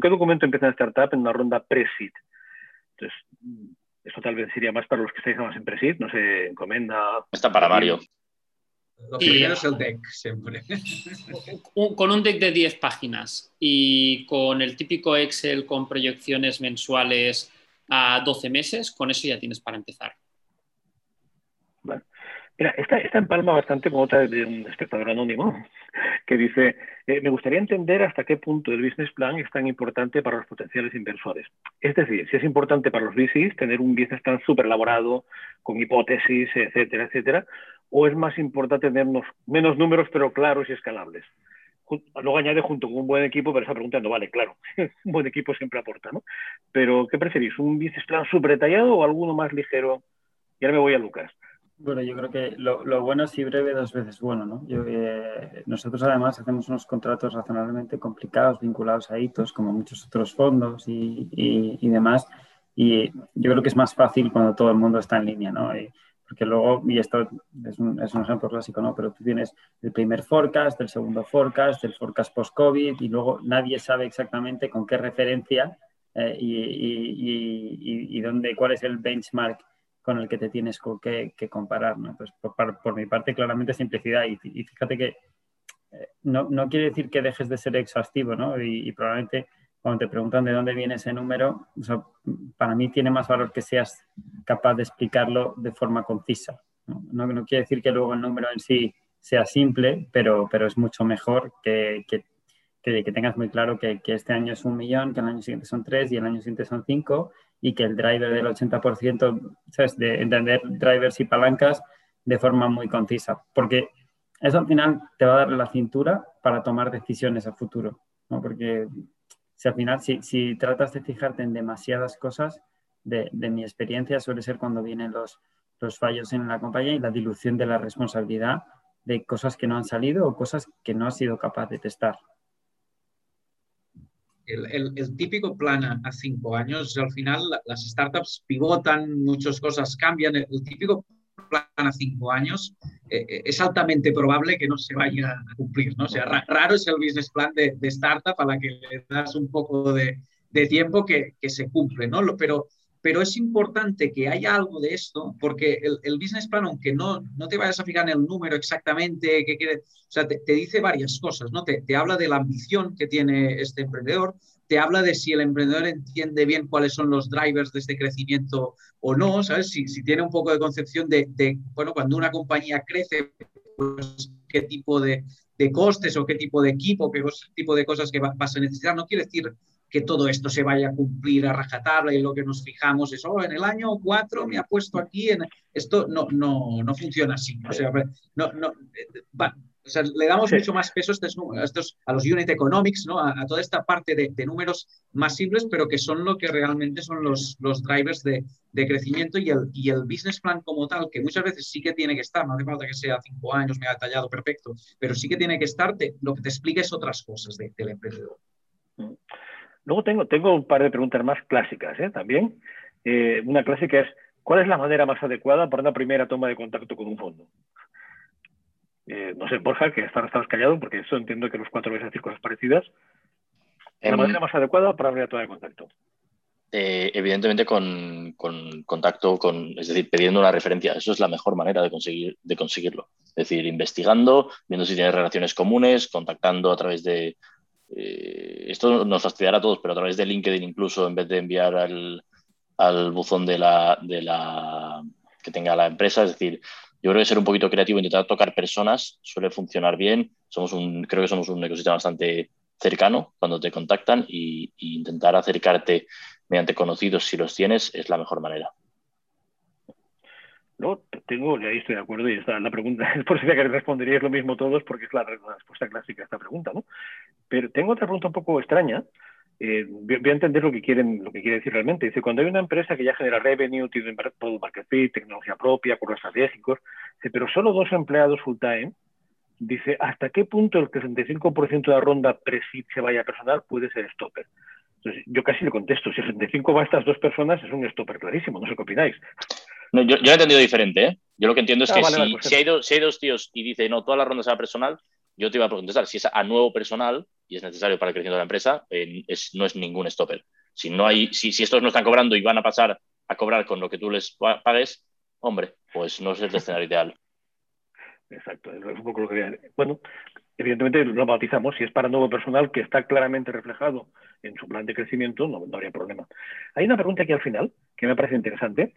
qué, documento empieza una startup en una ronda pre-seed? Entonces, eso tal vez sería más para los que estáis más en pre-seed, no sé, encomenda... Está para Mario. Lo primero es el deck, siempre. *laughs* con un deck de 10 páginas y con el típico Excel con proyecciones mensuales a 12 meses, con eso ya tienes para empezar. Mira, esta, empalma bastante con otra de un espectador anónimo que dice, eh, me gustaría entender hasta qué punto el business plan es tan importante para los potenciales inversores. Es decir, si es importante para los VCs tener un business plan súper elaborado, con hipótesis, etcétera, etcétera, o es más importante tener menos números pero claros y escalables. luego añade junto con un buen equipo, pero está preguntando, vale, claro, *laughs* un buen equipo siempre aporta, ¿no? Pero, ¿qué preferís? ¿Un business plan súper detallado o alguno más ligero? Y ahora me voy a Lucas. Bueno, yo creo que lo, bueno es y breve dos veces bueno, ¿no? Eh, nosotros además hacemos unos contratos razonablemente complicados vinculados a hitos, como muchos otros fondos y, demás, y yo creo que es más fácil cuando todo el mundo está en línea, ¿no? porque luego, y esto es un, es un, ejemplo clásico, ¿no? Pero tú tienes el primer forecast, el segundo forecast, el forecast post-COVID, y luego nadie sabe exactamente con qué referencia eh, y, y, y, dónde, cuál es el benchmark con el que te tienes que, que comparar, ¿no? Entonces, por, por, mi parte, claramente simplicidad. Y, fíjate que eh, no, no, quiere decir que dejes de ser exhaustivo, ¿no? Y, probablemente cuando te preguntan de dónde viene ese número, para mí tiene más valor que seas capaz de explicarlo de forma concisa. ¿no? No, quiere decir que luego el número en sí sea simple, pero, pero es mucho mejor que, que, que, tengas muy claro que, que, este año es un millón, que el año siguiente son tres y el año siguiente son cinco y que el driver del 80%, ¿sabes? De entender drivers y palancas de forma muy concisa, porque eso al final te va a dar la cintura para tomar decisiones a futuro, ¿no? Porque si al final, si, si, tratas de fijarte en demasiadas cosas, de, de, mi experiencia suele ser cuando vienen los, los fallos en la compañía y la dilución de la responsabilidad de cosas que no han salido o cosas que no has sido capaz de testar. El, típico plan a, cinco años, al final las startups pivotan, muchas cosas cambian. El, típico plan a cinco años eh, eh, es altamente probable que no se vaya a cumplir. ¿no? O sea, raro es el business plan de, startup a la que le das un poco de, de tiempo que, que, se cumple. ¿no? Pero, pero es importante que haya algo de esto porque el, el business plan, aunque no, no te vayas a fijar en el número exactamente, que quiere, o sea, te, te dice varias cosas. ¿no? Te, te habla de la ambición que tiene este emprendedor, te habla de si el emprendedor entiende bien cuáles son los drivers de este crecimiento o no, ¿sabes? Si, si tiene un poco de concepción de, de, bueno, cuando una compañía crece, pues qué tipo de, de, costes o qué tipo de equipo, qué tipo de cosas que vas a necesitar. No quiere decir que todo esto se vaya a cumplir a rajatabla y lo que nos fijamos es, oh, en el año 4 me ha puesto aquí, en... esto no, no, no funciona así. O sea, no, no, va, o sea, le damos mucho más peso a estos, a, estos, a los unit economics, ¿no? a, a toda esta parte de, de, números más simples, pero que son lo que realmente son los, los drivers de, de, crecimiento y el, y el business plan como tal, que muchas veces sí que tiene que estar, no hace falta que sea cinco años, me ha detallado perfecto, pero sí que tiene que estar, te, lo que te explica es otras cosas de, del emprendedor. Luego tengo, tengo un par de preguntas más clásicas ¿eh? también. Eh, una clásica es, ¿cuál es la manera más adecuada para una primera toma de contacto con un fondo? Eh, no sé, Borja, que estabas callado, porque eso entiendo que los cuatro vais a decir cosas parecidas. ¿La um, manera más adecuada para abrir a toma de contacto? Eh, evidentemente con, con, contacto, con, es decir, pidiendo una referencia. Eso es la mejor manera de, conseguir, de conseguirlo. Es decir, investigando, viendo si tienes relaciones comunes, contactando a través de... Eh, esto nos fastidiará a todos, pero a través de LinkedIn incluso, en vez de enviar al, buzón de la, que tenga la empresa, es decir, yo creo que ser un poquito creativo, intentar tocar personas suele funcionar bien. Somos un, creo que somos un ecosistema bastante cercano cuando te contactan y, intentar acercarte mediante conocidos si los tienes es la mejor manera. No, tengo, ahí estoy de acuerdo y está la pregunta, es *laughs* por si que responderíais lo mismo todos porque es la, la respuesta clásica a esta pregunta, ¿no? Pero tengo otra pregunta un poco extraña, eh, voy a entender lo que quieren, lo que quiere decir realmente. Dice, cuando hay una empresa que ya genera revenue, tiene product market fit, tecnología propia, cursos estratégicos, dice, pero solo dos empleados full time, dice, ¿hasta qué punto el 65% de la ronda pre se vaya a personal puede ser stopper? Entonces, yo casi le contesto, si el 65 va a estas dos personas, es un stopper clarísimo, no sé qué opináis. No, yo, yo lo he entendido diferente, ¿eh? Yo lo que entiendo es ah, que vale, si, vale, si, hay dos, si, hay dos, tíos y dice, no, toda la ronda será personal, yo te iba a contestar, si es a nuevo personal y es necesario para el crecimiento de la empresa, eh, es, no es ningún stopper. Si, no hay, si, si, estos no están cobrando y van a pasar a cobrar con lo que tú les pagues, hombre, pues no es el escenario ideal. Exacto, es un poco lo que Bueno, evidentemente lo bautizamos, si es para nuevo personal que está claramente reflejado en su plan de crecimiento, no, no habría problema. Hay una pregunta aquí al final que me parece interesante,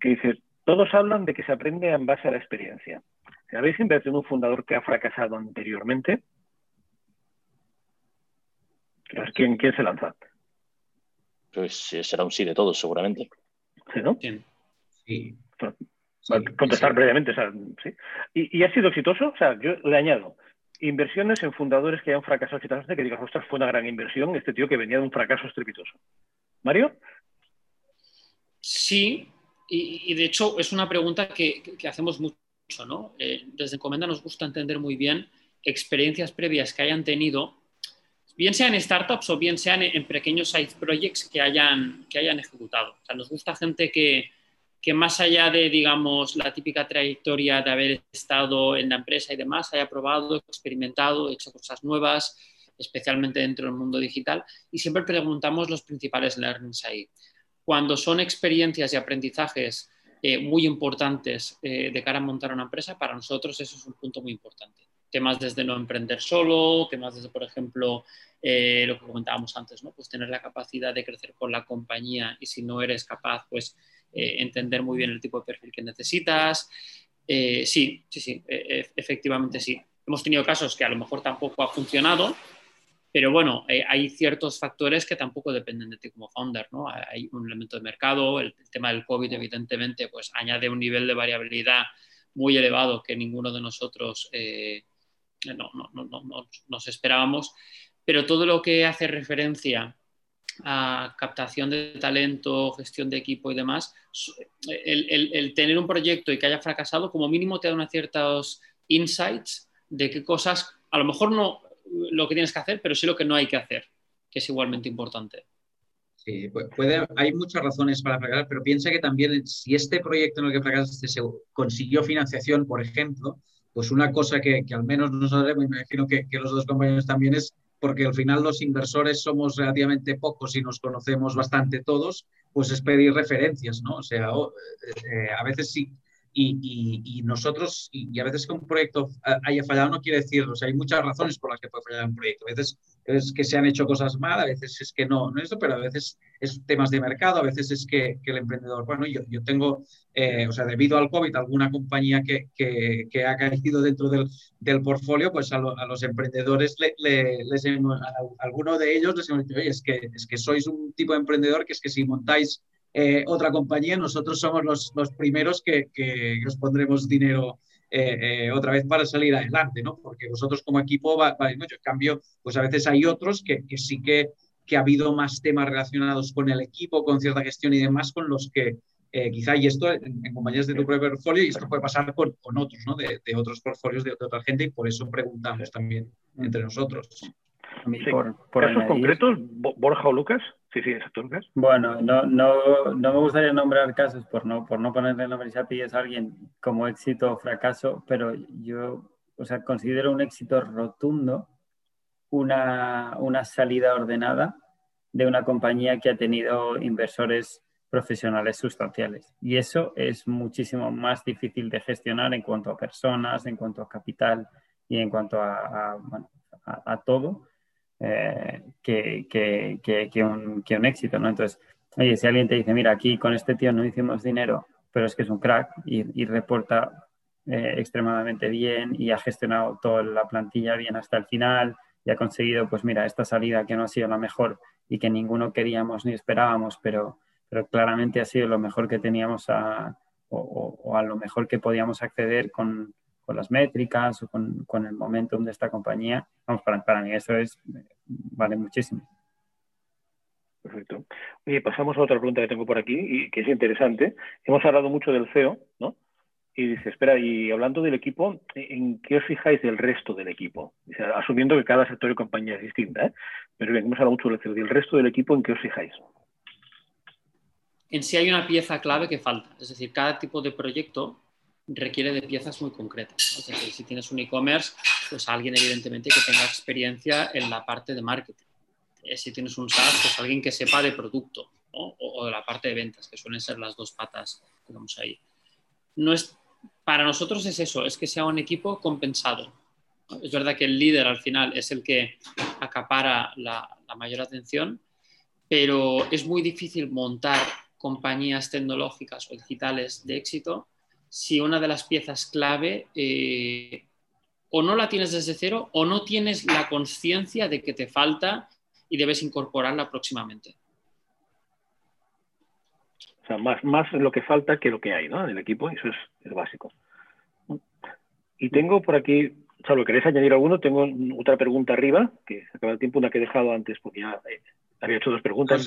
que dice, todos hablan de que se aprende en base a la experiencia. ¿Habéis invertido en un fundador que ha fracasado anteriormente? ¿Quién, quién se lanza? Pues será un sí de todos, seguramente. ¿Sí, no? Sí. Contestar sí. brevemente, o sea, ¿sí? ¿Y, ¿Y, ha sido exitoso? O sea, yo le añado. inversiones en fundadores que hayan fracasado exitosamente, que digas, ostras, fue una gran inversión este tío que venía de un fracaso estrepitoso. Mario. Sí, y, de hecho es una pregunta que, hacemos mucho, ¿no? Eh, desde Encomenda nos gusta entender muy bien experiencias previas que hayan tenido, bien sean startups o bien sean en, pequeños side projects que hayan, que hayan ejecutado. O sea, nos gusta gente que, que más allá de, digamos, la típica trayectoria de haber estado en la empresa y demás, haya probado, experimentado, hecho cosas nuevas, especialmente dentro del mundo digital, y siempre preguntamos los principales learnings ahí. Cuando son experiencias y aprendizajes eh, muy importantes eh, de cara a montar una empresa, para nosotros eso es un punto muy importante. Temas desde no emprender solo, temas desde, por ejemplo, eh, lo que comentábamos antes, ¿no? pues tener la capacidad de crecer con la compañía y si no eres capaz, pues eh, entender muy bien el tipo de perfil que necesitas. Eh, sí, sí, sí, e, e, efectivamente sí. Hemos tenido casos que a lo mejor tampoco ha funcionado, pero bueno, eh, hay ciertos factores que tampoco dependen de ti como founder, ¿no? Hay un elemento de mercado, el, tema del COVID evidentemente pues añade un nivel de variabilidad muy elevado que ninguno de nosotros no, no, no, nos esperábamos, pero todo lo que hace referencia a captación de talento, gestión de equipo y demás, el, tener un proyecto y que haya fracasado, como mínimo te da unos ciertos insights de qué cosas, a lo mejor no lo que tienes que hacer, pero sí lo que no hay que hacer, que es igualmente importante. Sí, puede, hay muchas razones para fracasar, pero piensa que también si este proyecto en el que fracasaste se consiguió financiación, por ejemplo, pues una cosa que, al menos nosotros, me imagino que, los dos compañeros también es porque al final los inversores somos relativamente pocos y nos conocemos bastante todos, pues es pedir referencias, ¿no? O sea, eh, a veces sí. Y, nosotros, y, a veces que un proyecto haya fallado no quiere decir, o sea, hay muchas razones por las que puede fallar un proyecto. A veces es que se han hecho cosas mal, a veces es que no, no es eso, pero a veces es temas de mercado, a veces es que, el emprendedor, bueno, yo, yo tengo, eh, o sea, debido al COVID, alguna compañía que, que, ha caído dentro del, del portfolio, pues a, los emprendedores, le, les hemos, a, alguno de ellos les hemos dicho, oye, es que, es que sois un tipo de emprendedor que es que si montáis eh, otra compañía, nosotros somos los, los primeros que, que os pondremos dinero eh, eh, otra vez para salir adelante, ¿no? Porque vosotros como equipo vais mucho. En cambio, pues a veces hay otros que, que sí que, que, ha habido más temas relacionados con el equipo, con cierta gestión y demás, con los que eh, quizá, y esto en, compañías de tu propio portfolio, y esto puede pasar con, con otros, ¿no? De, de, otros portfolios de, otra gente, y por eso preguntamos también entre nosotros. por, ¿Casos concretos, Borja o Lucas? Sí, sí. Bueno, no, no, no me gustaría nombrar casos por no, por no ponerle nombre y es a alguien como éxito o fracaso, pero yo o sea, considero un éxito rotundo una, una salida ordenada de una compañía que ha tenido inversores profesionales sustanciales. Y eso es muchísimo más difícil de gestionar en cuanto a personas, en cuanto a capital y en cuanto a, a todo eh, que, que, que, un, que, un, éxito, ¿no? Entonces, oye, si alguien te dice, mira, aquí con este tío no hicimos dinero, pero es que es un crack y, reporta eh, extremadamente bien y ha gestionado toda la plantilla bien hasta el final y ha conseguido, pues mira, esta salida que no ha sido la mejor y que ninguno queríamos ni esperábamos, pero, pero claramente ha sido lo mejor que teníamos o a lo mejor que podíamos acceder con, con las métricas o con, con, el momentum de esta compañía, vamos, para, para mí eso es, vale muchísimo. Perfecto. Oye, pasamos a otra pregunta que tengo por aquí y que es interesante. Hemos hablado mucho del CEO, ¿no? Y dice, espera, y hablando del equipo, ¿en qué os fijáis del resto del equipo? Dice, asumiendo que cada sector y compañía es distinta, ¿eh? Pero bien, hemos hablado mucho del CEO. del resto del equipo, ¿en qué os fijáis? En sí hay una pieza clave que falta. Es decir, cada tipo de proyecto requiere de piezas muy concretas. Si tienes un e-commerce, pues alguien evidentemente que tenga experiencia en la parte de marketing. Eh, si tienes un SaaS, pues alguien que sepa de producto o, de la parte de ventas, que suelen ser las dos patas que tenemos ahí. No es, para nosotros es eso, es que sea un equipo compensado. Es verdad que el líder al final es el que acapara la mayor atención, pero es muy difícil montar compañías tecnológicas o digitales de éxito si una de las piezas clave eh, o no la tienes desde cero o no tienes la conciencia de que te falta y debes incorporarla próximamente. O sea, más, más lo que falta que lo que hay ¿no? en el equipo, eso es, básico. Y tengo por aquí Salvo, ¿queréis añadir alguno? Tengo otra pregunta arriba, que se acaba el tiempo, una que he dejado antes, porque ya eh, había hecho dos preguntas.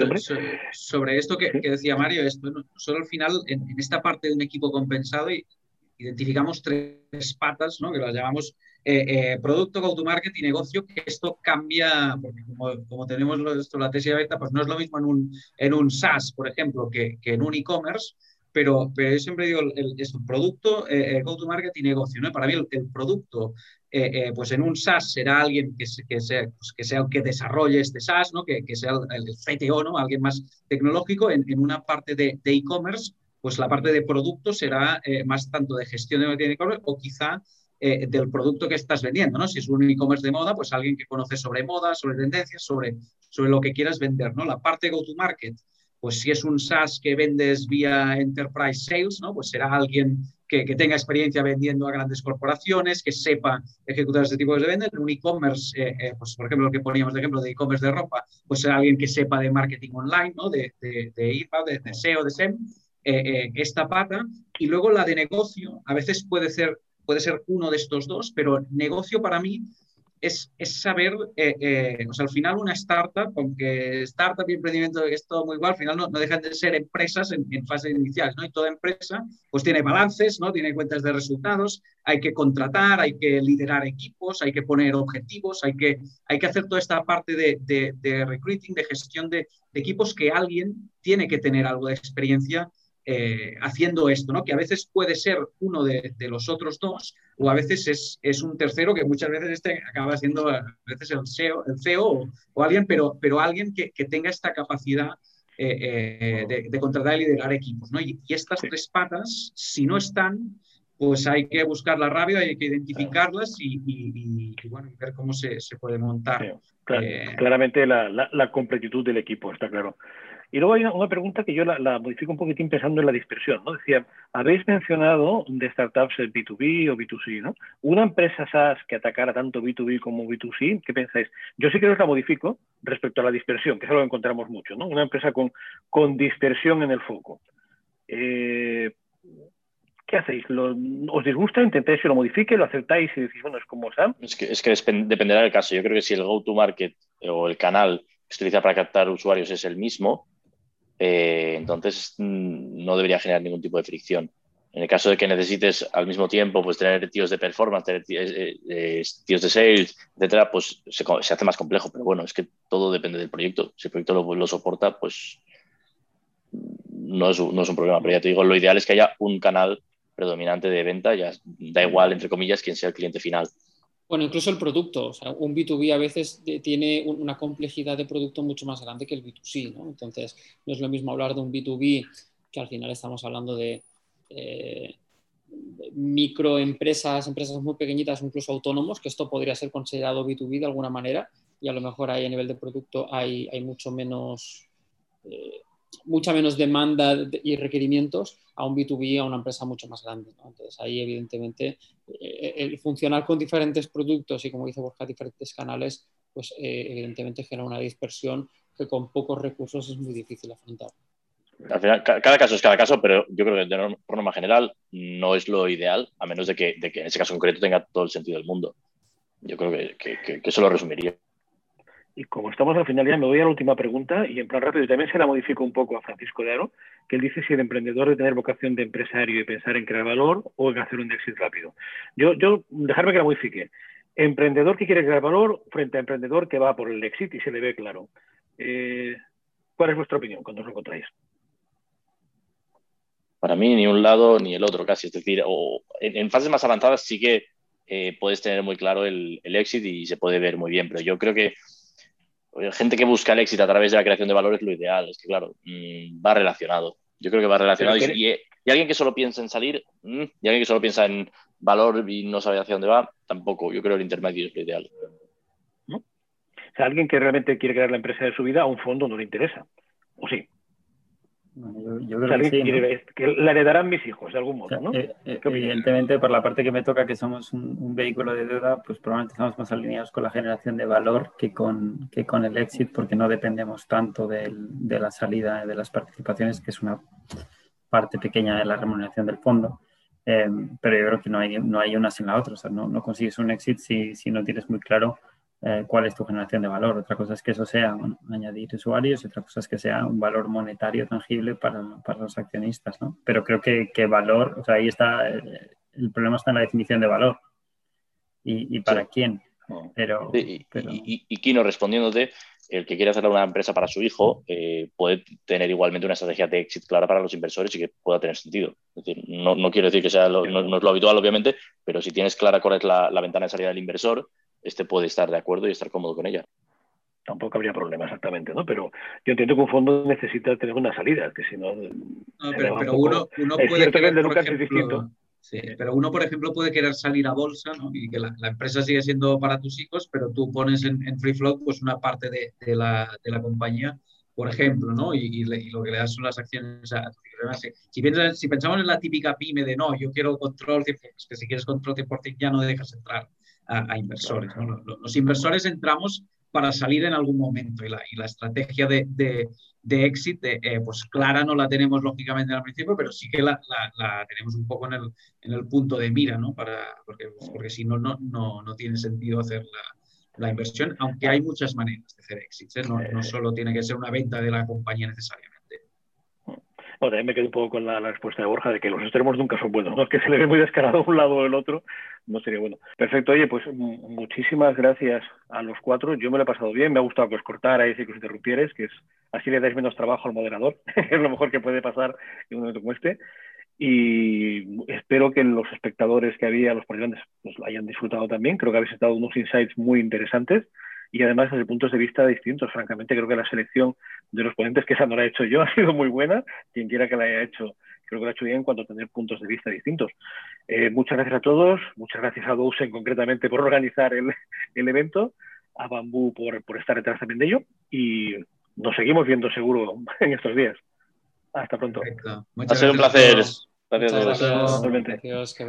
sobre, esto que, decía Mario, esto, solo al final, en, esta parte de un equipo compensado, identificamos tres patas, ¿no? que las llamamos eh, eh, producto, go-to-market y negocio, que esto cambia, porque como, tenemos esto, la tesis abierta, pues no es lo mismo en un, en un SaaS, por ejemplo, que, que en un e-commerce, pero, pero yo siempre digo, el, es un producto, eh, go-to-market y negocio. ¿no? Para mí el, producto, eh, pues en un SaaS será alguien que, que, sea, pues que sea que desarrolle este SaaS, ¿no? que, que sea el, CTO, ¿no? alguien más tecnológico. En, en una parte de e-commerce, pues la parte de producto será eh, más tanto de gestión de e-commerce o quizá del producto que estás vendiendo, ¿no? Si es un e-commerce de moda, pues alguien que conoce sobre moda, sobre tendencias, sobre, sobre lo que quieras vender, ¿no? La parte go-to-market pues si es un SaaS que vendes vía Enterprise Sales, ¿no? pues será alguien que, tenga experiencia vendiendo a grandes corporaciones, que sepa ejecutar este tipo de ventas. En un e-commerce, eh, eh, pues por ejemplo, lo que poníamos de ejemplo de e-commerce de ropa, pues será alguien que sepa de marketing online, ¿no? de, de, de de, SEO, de SEM, eh, esta pata. Y luego la de negocio, a veces puede ser, puede ser uno de estos dos, pero negocio para mí es, saber, eh, eh, al final una startup, aunque startup y emprendimiento es todo muy igual, al final no, dejan de ser empresas en, fase inicial, ¿no? Y toda empresa pues tiene balances, ¿no? Tiene cuentas de resultados, hay que contratar, hay que liderar equipos, hay que poner objetivos, hay que, hay que hacer toda esta parte de, de recruiting, de gestión de, equipos que alguien tiene que tener algo de experiencia eh, haciendo esto, ¿no? que a veces puede ser uno de, los otros dos o a veces es, es, un tercero que muchas veces este acaba siendo a veces el CEO, el CEO o, alguien, pero, pero alguien que, que tenga esta capacidad eh, eh, de, contratar y liderar equipos. ¿no? Y, estas tres patas, si no están, pues hay que buscarlas rápido, hay que identificarlas y, y, bueno, ver cómo se, se puede montar. claramente la, la, la, completitud del equipo, está claro. Y luego hay una, pregunta que yo la, modifico un poquitín pensando en la dispersión, ¿no? Decía, habéis mencionado de startups B2B o B2C, ¿no? Una empresa SaaS que atacara tanto B2B como B2C, ¿qué pensáis? Yo sí que os la modifico respecto a la dispersión, que es algo que encontramos mucho, ¿no? Una empresa con, con dispersión en el foco. Eh, ¿Qué hacéis? ¿Os disgusta? ¿Intentáis que lo modifique? ¿Lo aceptáis y decís, bueno, es como SAM? Es que, es que dependerá del caso. Yo creo que si el go-to-market o el canal que se utiliza para captar usuarios es el mismo, eh, entonces mm, no debería generar ningún tipo de fricción. En el caso de que necesites al mismo tiempo pues, tener tíos de performance, tener eh, eh, tíos de sales, etcétera, pues se, hace más complejo. Pero bueno, es que todo depende del proyecto. Si el proyecto lo, soporta, pues no es, no es, un problema. Pero ya te digo, lo ideal es que haya un canal predominante de venta, ya da igual, entre comillas, quién sea el cliente final. Bueno, incluso el producto, o sea, un B2B a veces tiene una complejidad de producto mucho más grande que el B2C, ¿no? Entonces, no es lo mismo hablar de un B2B, que al final estamos hablando de eh, microempresas, empresas muy pequeñitas, incluso autónomos, que esto podría ser considerado B2B de alguna manera, y a lo mejor ahí a nivel de producto hay, mucho menos, eh, mucha menos demanda y requerimientos a un B2B, a una empresa mucho más grande. Entonces ahí evidentemente el funcionar con diferentes productos y como dice Borja, diferentes canales, pues eh, evidentemente genera una dispersión que con pocos recursos es muy difícil afrontar. Al final, cada caso es cada caso, pero yo creo que de norma general no es lo ideal, a menos de que, de que en ese caso concreto tenga todo el sentido del mundo. Yo creo que, que, que eso lo resumiría. Y como estamos al final ya, me voy a la última pregunta y en plan rápido también se la modifico un poco a Francisco de Aro, que él dice si el emprendedor debe tener vocación de empresario y pensar en crear valor o en hacer un éxito rápido. Yo, yo dejarme que la modifique. Emprendedor que quiere crear valor frente a emprendedor que va por el éxito y se le ve claro. Eh, ¿Cuál es vuestra opinión cuando os lo encontráis? Para mí ni un lado ni el otro casi. Es decir, o en, fases más avanzadas sí que eh, puedes tener muy claro el, el y se puede ver muy bien, pero yo creo que gente que busca el éxito a través de la creación de valor es lo ideal. Es que, claro, mm, va relacionado. Yo creo que va relacionado. Y, alguien que solo piensa en salir, mm, y alguien que solo piensa en valor y no sabe hacia dónde va, tampoco. Yo creo que el intermedio es lo ideal. O sea, alguien que realmente quiere crear la empresa de su vida, a un fondo no le interesa. ¿O sí? Yo, creo que, sí, que, la heredarán mis hijos de algún modo, ¿no? Eh, eh, evidentemente, por la parte que me toca, que somos un, vehículo de deuda, pues probablemente estamos más alineados con la generación de valor que con, que con el exit, porque no dependemos tanto de la salida de las participaciones, que es una parte pequeña de la remuneración del fondo. Em, pero yo creo que no hay, no hay una sin la otra. O sea, no, no consigues un exit si, si, no tienes muy claro eh, cuál es tu generación de valor. Otra cosa es que eso sea añadir usuarios otra cosa es que sea un valor monetario tangible para, para los accionistas. ¿no? Pero creo que, que, valor, o sea, ahí está, el, el, problema está en la definición de valor. ¿Y, y para sí. quién? Pero, y, pero... y, y, Kino, respondiéndote, el que quiere hacer una empresa para su hijo eh, puede tener igualmente una estrategia de éxito clara para los inversores y que pueda tener sentido. Es decir, no, no quiero decir que sea lo, no, no, es lo habitual, obviamente, pero si tienes clara cuál es la, la, ventana de salida del inversor, este puede estar de acuerdo y estar cómodo con ella. Tampoco habría problema exactamente, ¿no? Pero yo entiendo que un fondo necesita tener una salida, que si no. no pero, pero uno, uno puede querer, por ejemplo, distinto. Sí, pero uno, por ejemplo, puede querer salir a bolsa ¿no? y que la, la, empresa sigue siendo para tus hijos, pero tú pones en, en free float pues una parte de, de, la, de la, compañía, por ejemplo, ¿no? Y, y, le, y, lo que le das son las acciones a. Si, piensas, si pensamos en la típica pyme de no, yo quiero control, es que si quieres control 100% ya no dejas entrar a, a inversores. ¿no? Los, inversores entramos para salir en algún momento y la, y la estrategia de, de, de exit, eh, pues clara no la tenemos lógicamente al principio, pero sí que la, la, la tenemos un poco en el, en el, punto de mira, ¿no? Para, porque, porque si no, no, no, no tiene sentido hacer la, inversión, aunque hay muchas maneras de hacer exits, ¿eh? no, no, solo tiene que ser una venta de la compañía necesariamente. Bueno, también me quedo un poco con la, respuesta de Borja de que los extremos nunca son buenos, ¿no? Que se le ve muy descarado un lado o el otro, no sería bueno. Perfecto, oye, pues muchísimas gracias a los cuatro. Yo me lo he pasado bien, me ha gustado que os cortarais y que os interrumpierais, que es así le dais menos trabajo al moderador, *laughs* es lo mejor que puede pasar en un momento como este. Y espero que los espectadores que había, los participantes, pues hayan disfrutado también. Creo que habéis dado unos insights muy interesantes y además desde puntos de vista distintos. Francamente, creo que la selección de los ponentes que esa no la he hecho yo *laughs* ha sido muy buena. Quien quiera que la haya hecho, creo que lo ha hecho bien en cuanto a tener puntos de vista distintos. Eh, muchas gracias a todos, muchas gracias a Dousen concretamente por organizar el, *laughs* el evento, a Bambú por, por, estar detrás también de ello y nos seguimos viendo seguro *laughs* en estos días. Hasta pronto. Ha sido un placer. Gracias. Gracias. Adiós, que.